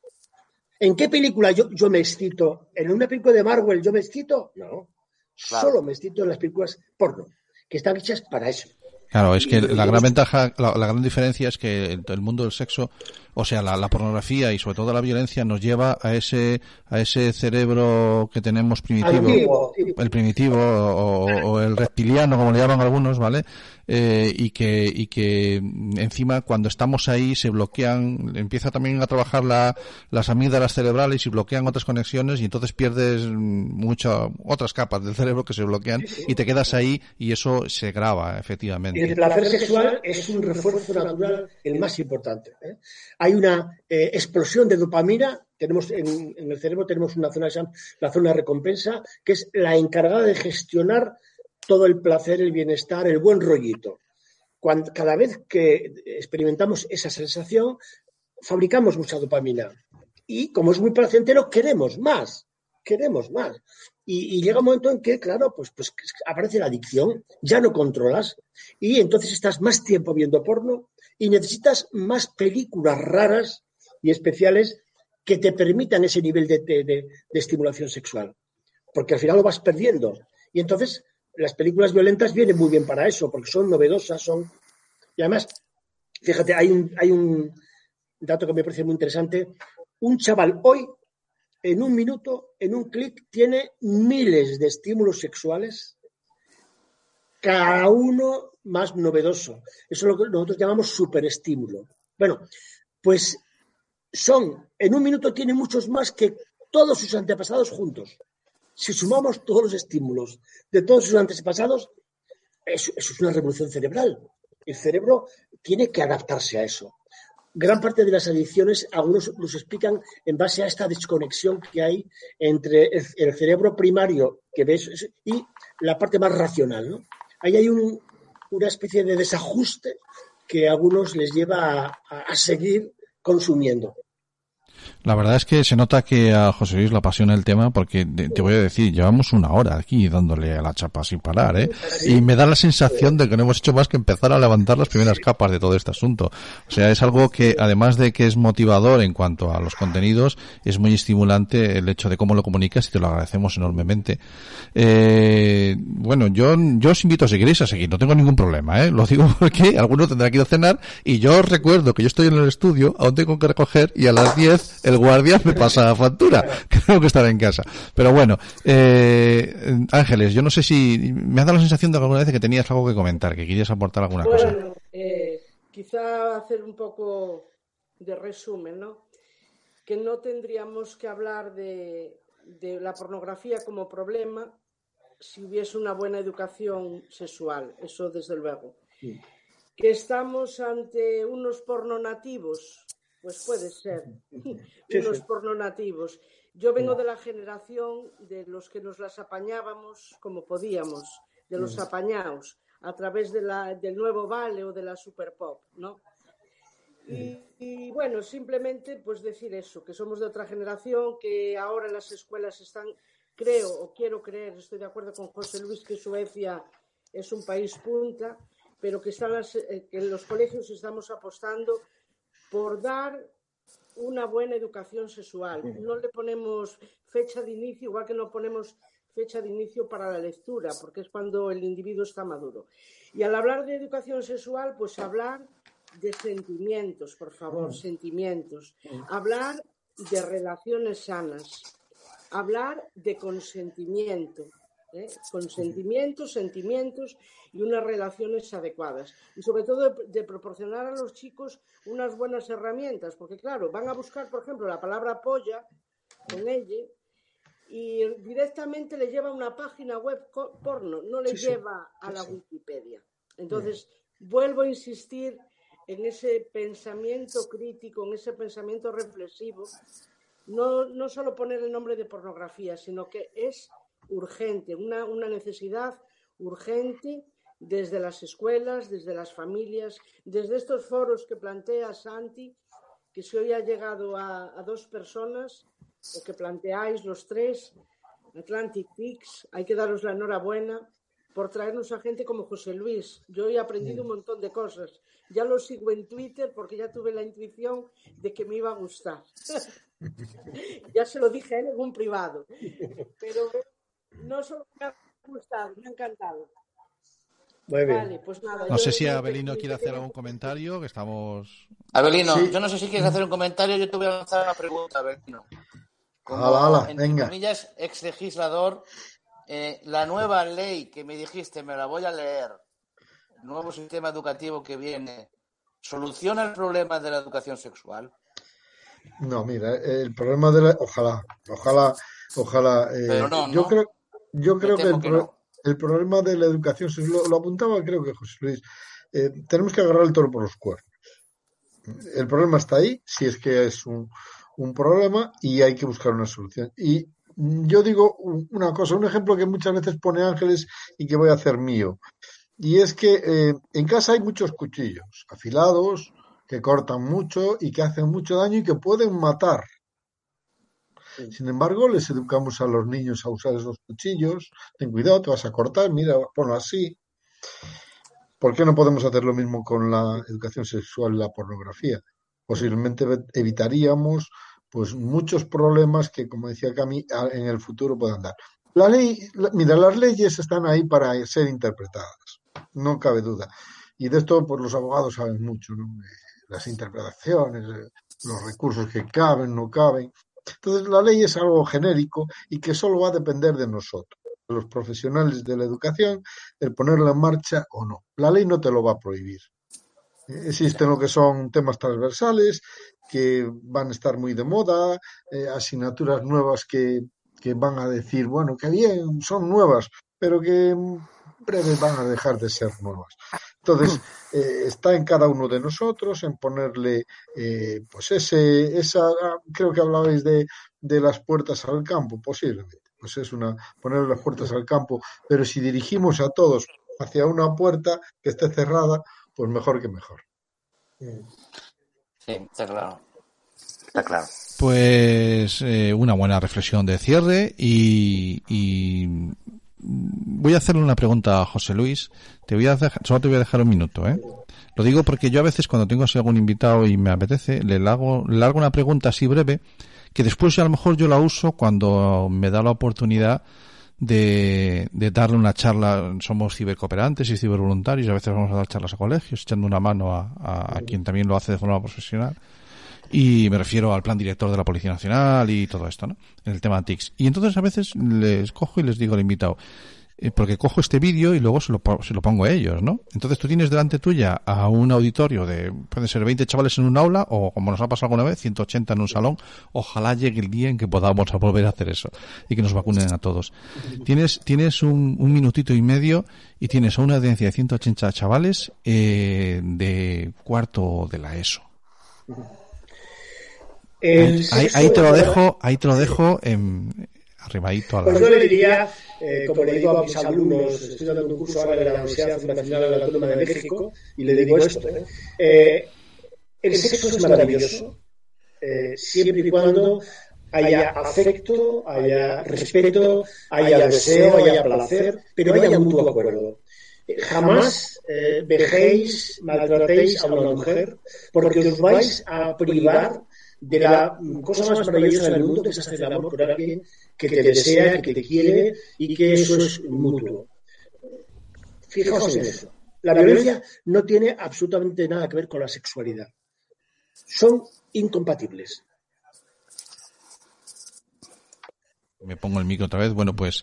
¿En qué película yo, yo me excito? ¿En una película de Marvel yo me excito? No. Solo me excito en las películas porno, que están hechas para eso. Claro, es que la gran ventaja, la, gran diferencia es que el, mundo del sexo, o sea, la, pornografía y sobre todo la violencia nos lleva a ese a ese cerebro que tenemos primitivo, el primitivo o, o, el reptiliano, como le llaman algunos, ¿vale? Eh, y que y que encima cuando estamos ahí se bloquean empieza también a trabajar la, las amígdalas cerebrales y bloquean otras conexiones y entonces pierdes muchas otras capas del cerebro que se bloquean y te quedas ahí y eso se graba efectivamente el placer sexual es un refuerzo natural el más importante ¿eh? hay una eh, explosión de dopamina tenemos en, en, el cerebro tenemos una zona la zona de recompensa que es la encargada de gestionar todo el placer, el bienestar, el buen rollito. cada vez que experimentamos esa sensación, fabricamos mucha dopamina. Y como es muy placentero, queremos más, queremos más. Y, llega un momento en que, claro, pues, pues aparece la adicción, ya no controlas y entonces estás más tiempo viendo porno y necesitas más películas raras y especiales que te permitan ese nivel de, de estimulación sexual. Porque al final lo vas perdiendo. Y entonces las películas violentas vienen muy bien para eso, porque son novedosas, son... Y además, fíjate, hay un, hay un dato que me parece muy interesante. Un chaval hoy, en un minuto, en un clic, tiene miles de estímulos sexuales, cada uno más novedoso. Eso es lo que nosotros llamamos superestímulo. Bueno, pues son, en un minuto tiene muchos más que todos sus antepasados juntos si sumamos todos los estímulos de todos sus antepasados, eso, es una revolución cerebral. El cerebro tiene que adaptarse a eso. Gran parte de las adicciones, algunos los explican en base a esta desconexión que hay entre el, cerebro primario que ves y la parte más racional. Ahí hay una especie de desajuste que a algunos les lleva a seguir consumiendo. La verdad es que se nota que a José Luis le apasiona el tema porque te voy a decir, llevamos una hora aquí dándole a la chapa sin parar, ¿eh? Y me da la sensación de que no hemos hecho más que empezar a levantar las primeras capas de todo este asunto. O sea, es algo que además de que es motivador en cuanto a los contenidos, es muy estimulante el hecho de cómo lo comunicas y te lo agradecemos enormemente. Eh, bueno, yo, yo os invito a seguir a seguir, no tengo ningún problema, ¿eh? Lo digo porque alguno tendrá que ir a cenar y yo os recuerdo que yo estoy en el estudio, aún tengo que recoger y a las 10 el guardia me pasa la factura, que tengo que estar en casa. Pero bueno, eh, Ángeles, yo no sé si me ha dado la sensación de que alguna vez que tenías algo que comentar, que querías aportar alguna cosa. Eh, quizá hacer un poco de resumen, ¿no? Que no tendríamos que hablar de, de la pornografía como problema, si hubiese una buena educación sexual, eso desde luego. Que estamos ante unos pornonativos, pues puede ser, unos pornonativos. Yo vengo de la generación de los que nos las apañábamos como podíamos, de los apañados, a través de la, del nuevo Vale o de la Super Pop, ¿no? Y, bueno, simplemente pues decir eso, que somos de otra generación, que ahora las escuelas están, creo o quiero creer, estoy de acuerdo con José Luis que Suecia es un país punta, pero que, están eh, que en los colegios estamos apostando por dar una buena educación sexual. No le ponemos fecha de inicio, igual que no ponemos fecha de inicio para la lectura, porque es cuando el individuo está maduro. Y al hablar de educación sexual, pues hablar de sentimientos, por favor, sentimientos. Hablar de relaciones sanas. Hablar de consentimiento. ¿Eh? Consentimientos, sentimientos y unas relaciones adecuadas. Y sobre todo de, proporcionar a los chicos unas buenas herramientas, porque claro, van a buscar, por ejemplo, la palabra polla con ella y directamente le lleva a una página web porno, no le lleva a la Wikipedia. Entonces, vuelvo a insistir en ese pensamiento crítico, en ese pensamiento reflexivo, no, no solo poner el nombre de pornografía, sino que es urgente, una, una necesidad urgente desde las escuelas, desde las familias, desde estos foros que plantea Santi, que si hoy ha llegado a, a dos personas, o que planteáis los tres, Atlantic Peaks, hay que daros la enhorabuena por traernos a gente como José Luis. Yo he aprendido un montón de cosas. Ya lo sigo en Twitter porque ya tuve la intuición de que me iba a gustar. ya se lo dije a él en un privado. Pero no solo me ha gustado, me ha encantado. Muy bien. Pues no sé si Abelino quiere hacer algún comentario, que estamos... Abelino, yo no sé si quieres hacer un comentario, yo te voy a lanzar una pregunta, Abelino. Como, venga. comillas, ex legislador, eh, la nueva ley que me dijiste, me la voy a leer, el nuevo sistema educativo que viene, ¿soluciona el problema de la educación sexual? No, mira, el problema de la... Ojalá, ojalá, ojalá... Eh, yo creo, yo creo que, el, el, problema de la educación, lo, lo apuntaba creo que José Luis, eh, tenemos que agarrar el toro por los cuernos. El problema está ahí, si es que es un, un problema y hay que buscar una solución. Y yo digo una cosa, un ejemplo que muchas veces pone Ángeles y que voy a hacer mío. Y es que eh, en casa hay muchos cuchillos afilados que cortan mucho y que hacen mucho daño y que pueden matar. Sin embargo, les educamos a los niños a usar esos cuchillos. Ten cuidado, te vas a cortar, mira, ponlo así. ¿Por qué no podemos hacer lo mismo con la educación sexual y la pornografía? Posiblemente evitaríamos pues muchos problemas que, como decía Cami, en el futuro puedan dar. La ley, mira, las leyes están ahí para ser interpretadas, no cabe duda. Y de esto, pues los abogados saben mucho, ¿no? Las interpretaciones, los recursos que caben, no caben. Entonces, la ley es algo genérico y que solo va a depender de nosotros, de los profesionales de la educación, el ponerla en marcha o no. La ley no te lo va a prohibir. Existen lo que son temas transversales que van a estar muy de moda, eh, asignaturas nuevas que, que, van a decir, bueno, que bien, son nuevas, pero que en breve van a dejar de ser nuevas. Entonces, eh, está en cada uno de nosotros en ponerle, eh, pues ese, esa, creo que hablabais de, de las puertas al campo, posiblemente. Pues es una, poner las puertas al campo, pero si dirigimos a todos hacia una puerta que esté cerrada, pues mejor que mejor. Sí, está claro. Está claro. Pues eh, una buena reflexión de cierre y, y, voy a hacerle una pregunta a José Luis. Te voy a dejar, solo te voy a dejar un minuto, ¿eh? Lo digo porque yo a veces cuando tengo algún invitado y me apetece, le hago, le una pregunta así breve que después a lo mejor yo la uso cuando me da la oportunidad de, darle una charla. Somos cibercooperantes y cibervoluntarios, a veces vamos a dar charlas a colegios, echando una mano a, quien también lo hace de forma profesional. Y me refiero al plan director de la Policía Nacional y todo esto, ¿no? En el tema TICS. Y entonces a veces les cojo y les digo al invitado, eh, porque cojo este vídeo y luego se lo, se lo pongo a ellos, ¿no? Entonces tú tienes delante tuya a un auditorio de, pueden ser 20 chavales en un aula o, como nos ha pasado alguna vez, 180 en un salón. Ojalá llegue el día en que podamos volver a hacer eso y que nos vacunen a todos. Tienes, tienes un, un minutito y medio y tienes a una audiencia de 180 chavales eh, de cuarto de la ESO. Ahí, te lo dejo, ahí te lo dejo en, arribadito a la... Pues yo le diría, eh, como le digo a mis alumnos, estoy dando un curso ahora en la Universidad Fundacional de la Autónoma de México, y le digo esto, ¿eh? eh el sexo es maravilloso, eh, siempre y cuando haya afecto, haya respeto, haya deseo, haya placer, pero haya mutuo acuerdo. Jamás eh, vejéis, maltratéis a una mujer, porque os vais a privar de la cosa más maravillosa del mundo, que es hacer el amor por alguien que te desea, que te quiere y que eso es mutuo. Fijaos en eso. La violencia no tiene absolutamente nada que ver con la sexualidad. Son incompatibles. Me pongo el micro otra vez. Bueno, pues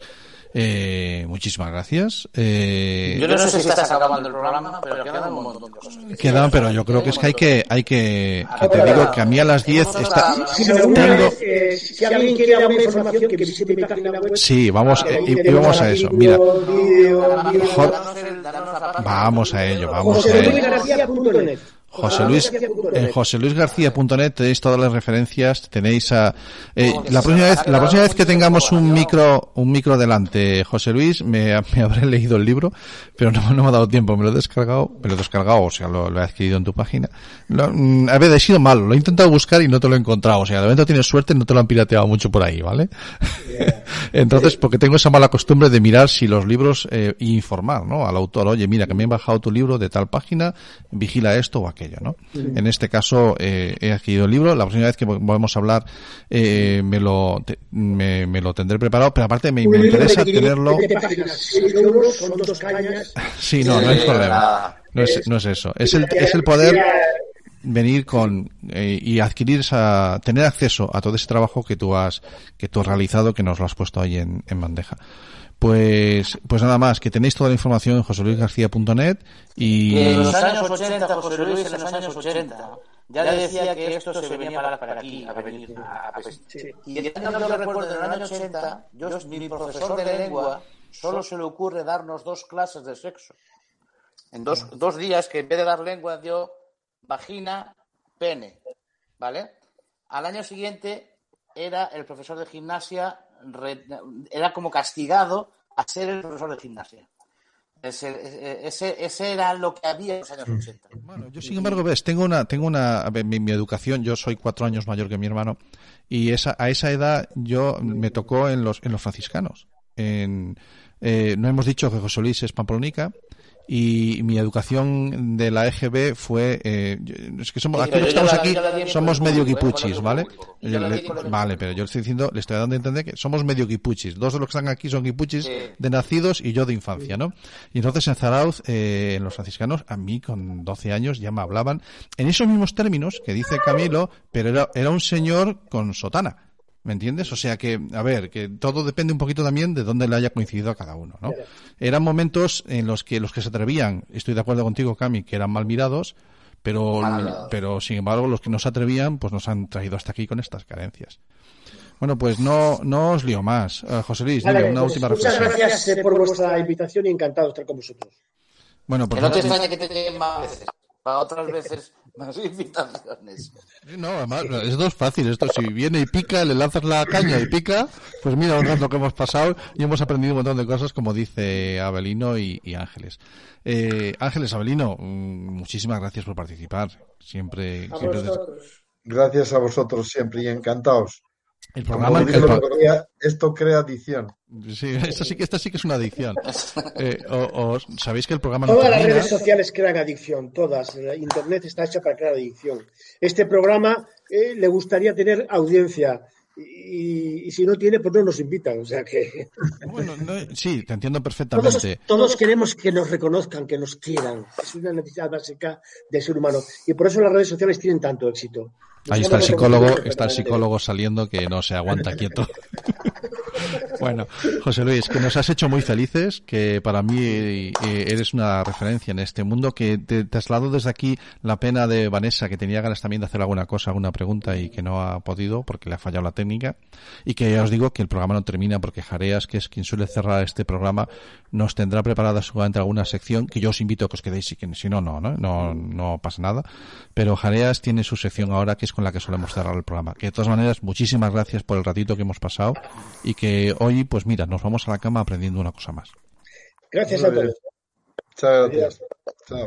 eh, muchísimas gracias. Eh, yo no sé si estás acabando el programa, pero quedan un montón de cosas. Quedan, pero yo creo que es que hay que, hay que, que te digo que a mí a las 10 está, tengo... si alguien quiere alguna información, que visite mi página web. Sí, vamos, y, vamos a eso. Mira, vamos a ello, vamos a ello. José Luis, en joseluisgarcía.net tenéis todas las referencias, tenéis a, eh, la próxima vez, la próxima vez que tengamos un micro, un micro delante, José Luis, me, me habré leído el libro, pero no, no, me ha dado tiempo, me lo he descargado, me lo he descargado, o sea, lo, he adquirido en tu página. Lo, mm, a ver, he sido malo, lo he intentado buscar y no te lo he encontrado, o sea, de momento tienes suerte, no te lo han pirateado mucho por ahí, ¿vale? Entonces, porque tengo esa mala costumbre de mirar si los libros, eh, y informar, ¿no? Al autor, oye, mira, que me he bajado tu libro de tal página, vigila esto o aquello. ¿No? En este caso eh, he adquirido el libro, la próxima vez que volvamos a hablar eh, me, lo, me, lo tendré preparado, pero aparte me, interesa tenerlo... sí, no, no hay problema. No es, no es eso. Es el, es el poder venir con eh, y adquirir esa, tener acceso a todo ese trabajo que tú has que tú has realizado que nos lo has puesto ahí en, en bandeja pues, pues nada más, que tenéis toda la información en joseluisgarcía.net y... en los años 80, José Luis, en los años 80, ya le decía que esto se venía para, para aquí, a venir. A, Y el año que recuerdo, en el año 80, yo, mi profesor de lengua, solo se le ocurre darnos dos clases de sexo. En dos, dos días que en vez de dar lengua dio vagina, pene. ¿Vale? Al año siguiente era el profesor de gimnasia era como castigado a ser el profesor de gimnasia. Ese, ese, era lo que había en los años 80. Bueno, yo sin embargo, ves, tengo una, tengo una, mi, educación, yo soy cuatro años mayor que mi hermano, y esa, a esa edad yo me tocó en los, en los franciscanos. En, eh, no hemos dicho que José Luis es pamplonica, y mi educación de la EGB fue eh, es que somos aquí estamos aquí somos medio guipuchis vale vale pero yo le estoy diciendo le estoy dando a entender que somos medio guipuchis. Dos de los que están aquí son guipuchis de nacidos y yo de infancia no y entonces en Zarauz eh, en los franciscanos a mí con 12 años ya me hablaban en esos mismos términos que dice Camilo pero era, era un señor con sotana ¿Me entiendes? O sea que, a ver, que todo depende un poquito también de dónde le haya coincidido a cada uno, ¿no? Eran momentos en los que los que se atrevían, estoy de acuerdo contigo, Cami, que eran mal mirados, pero, pero sin embargo los que no se atrevían, pues nos han traído hasta aquí con estas carencias. Bueno, pues no, no os lío más. Uh, José Luis, una pues última reflexión. Muchas gracias eh, por vuestra invitación y encantado de estar con vosotros. Bueno, pues que no te extrañe que te lleguen más veces. Para otras veces más invitaciones. No, además, esto es fácil. Esto, si viene y pica, le lanzas la caña y pica, pues mira un rato que hemos pasado y hemos aprendido un montón de cosas, como dice Abelino y, Ángeles. Eh, Ángeles, Abelino, mm, muchísimas gracias por participar. Siempre, siempre Gracias a vosotros siempre y encantados. El programa, esto crea adicción. Sí, esta sí, que, esta sí que es una adicción. Eh, o, sabéis que el programa Todas las redes sociales crean adicción, todas. Internet está hecha para crear adicción. Este programa eh, le gustaría tener audiencia. Y, si no tiene, pues no nos invitan. O sea que. Bueno, sí, te entiendo perfectamente. Todos, queremos que nos reconozcan, que nos quieran. Es una necesidad básica del ser humano. Y por eso las redes sociales tienen tanto éxito. Ahí está el psicólogo, está el psicólogo saliendo que no se aguanta quieto. Bueno, José Luis, que nos has hecho muy felices, que para mí eh, eres una referencia en este mundo, que te traslado desde aquí la pena de Vanessa, que tenía ganas también de hacer alguna cosa, alguna pregunta y que no ha podido porque le ha fallado la técnica, y que ya os digo que el programa no termina porque Jareas, que es quien suele cerrar este programa, nos tendrá preparada seguramente alguna sección que yo os invito a que os quedéis y que si no, no, no, no, no pasa nada. Pero Jareas tiene su sección ahora que es con la que solemos cerrar el programa. Que de todas maneras, muchísimas gracias por el ratito que hemos pasado y que hoy, pues mira, nos vamos a la cama aprendiendo una cosa más. Gracias a todos. Chao, gracias. Chao.